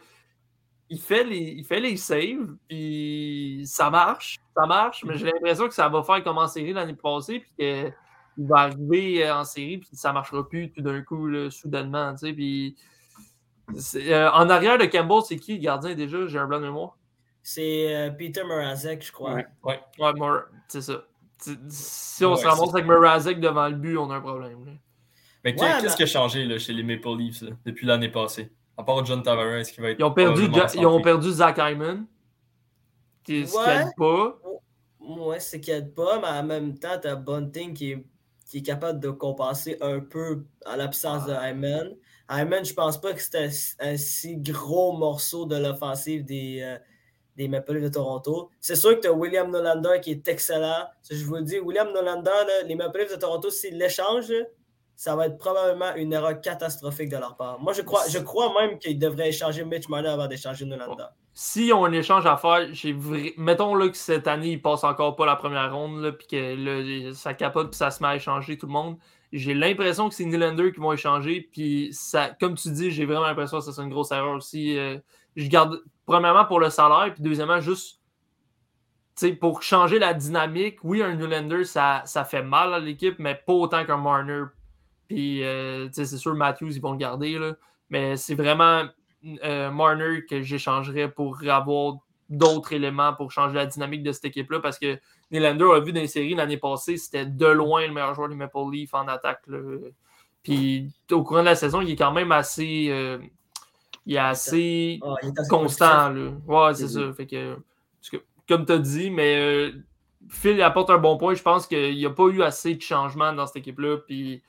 il fait les, il fait les saves, puis ça marche, ça marche, mais j'ai l'impression que ça va faire comme en série l'année passée, puis qu'il va arriver en série, puis ça marchera plus tout d'un coup, là, soudainement, tu sais, puis. Euh, en arrière de Campbell, c'est qui le gardien déjà? J'ai un blanc de mémoire. C'est euh, Peter Morazek, je crois. Ouais, ouais. ouais Mor c'est ça. Si on ouais, se ramasse avec Mrazek devant le but, on a un problème. Là. Mais qu'est-ce ouais, qui a changé là, chez les Maple Leafs là, depuis l'année passée? À part John Tavares qui va être. Ils ont perdu, ils ont perdu Zach Hyman. qui- ce qui Ouais. aide pas. Ouais, c'est qu'il aide pas, mais en même temps, t'as Bunting qui est, qui est capable de compenser un peu à l'absence de Hyman. Hyman, je pense pas que c'était un, un si gros morceau de l'offensive des, euh, des Maple Leafs de Toronto. C'est sûr que tu as William Nolander qui est excellent. Je vous le dis, William Nolander, là, les Maple Leafs de Toronto, s'ils l'échangent, ça va être probablement une erreur catastrophique de leur part. Moi, je crois, je crois même qu'ils devraient échanger Mitch Marner avant d'échanger Nolander. S'ils ont un échange à faire, mettons là, que cette année, ils passent encore pas la première ronde, puis que là, ça capote, puis ça se met à échanger tout le monde. J'ai l'impression que c'est Nylander qui vont échanger, puis ça, comme tu dis, j'ai vraiment l'impression que ça c'est une grosse erreur aussi. Euh, je garde, premièrement, pour le salaire, puis deuxièmement, juste pour changer la dynamique. Oui, un Nylander, ça, ça fait mal à l'équipe, mais pas autant qu'un Marner. Puis, euh, c'est sûr, Matthews, ils vont le garder, là. Mais c'est vraiment euh, Marner que j'échangerais pour avoir d'autres éléments pour changer la dynamique de cette équipe-là parce que Nylander a vu dans les séries l'année passée, c'était de loin le meilleur joueur du Maple Leaf en attaque. là. Puis au courant de la saison, il est quand même assez, euh, il est assez Ah, il est assez constant. Là. Ouais, c'est ça. Fait que, comme tu as dit, mais euh, Phil il apporte un bon point. Je pense qu'il n'y a pas eu assez de changements dans cette équipe-là. Puis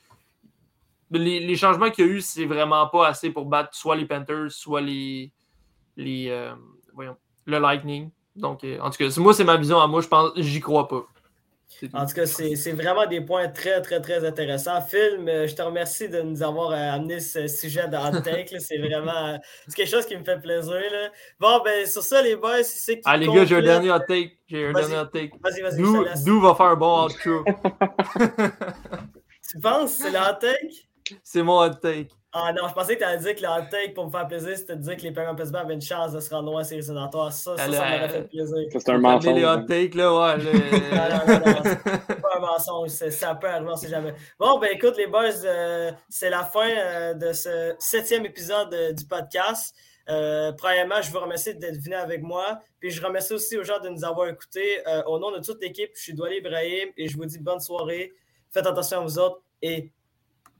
les, les changements qu'il y a eu, c'est vraiment pas assez pour battre soit les Panthers, soit les, les euh, voyons, le Lightning. Donc, euh, en tout cas, moi, c'est ma vision à moi. Je pense, j'y crois pas. En tout cas, c'est c'est vraiment des points très, très, très intéressants. Phil, euh, je te remercie de nous avoir euh, amené ce sujet dans le take. là. C'est vraiment euh, quelque chose qui me fait plaisir. là. Bon, ben, sur ça, les boys, c'est qui Ah, les gars, j'ai un dernier hot take. J'ai un Vas-y. dernier hot take. Vas-y, vas-y, je D'où te laisse. d'où va faire un bon outro. Tu penses c'est le hot take? c'est mon hot take. Ah non, je pensais que tu allais dire que le hot take, pour me faire plaisir, c'était de dire que les Penguins Pittsburgh avaient une chance de se rendre loin à séries. Ça, ça, ça m'aurait fait plaisir. C'est un mensonge. amener les hot hein. takes, là, ouais. Non, là. non, non, non, c'est pas un mensonge, ça peut arriver, on sait jamais. Bon, ben écoute, les boys, euh, c'est la fin euh, de ce septième épisode euh, du podcast. Euh, premièrement, je vous remercie d'être venu avec moi. Puis je remercie aussi aux gens de nous avoir écoutés. Euh, au nom de toute l'équipe, je suis Douali Ibrahim et je vous dis bonne soirée. Faites attention à vous autres et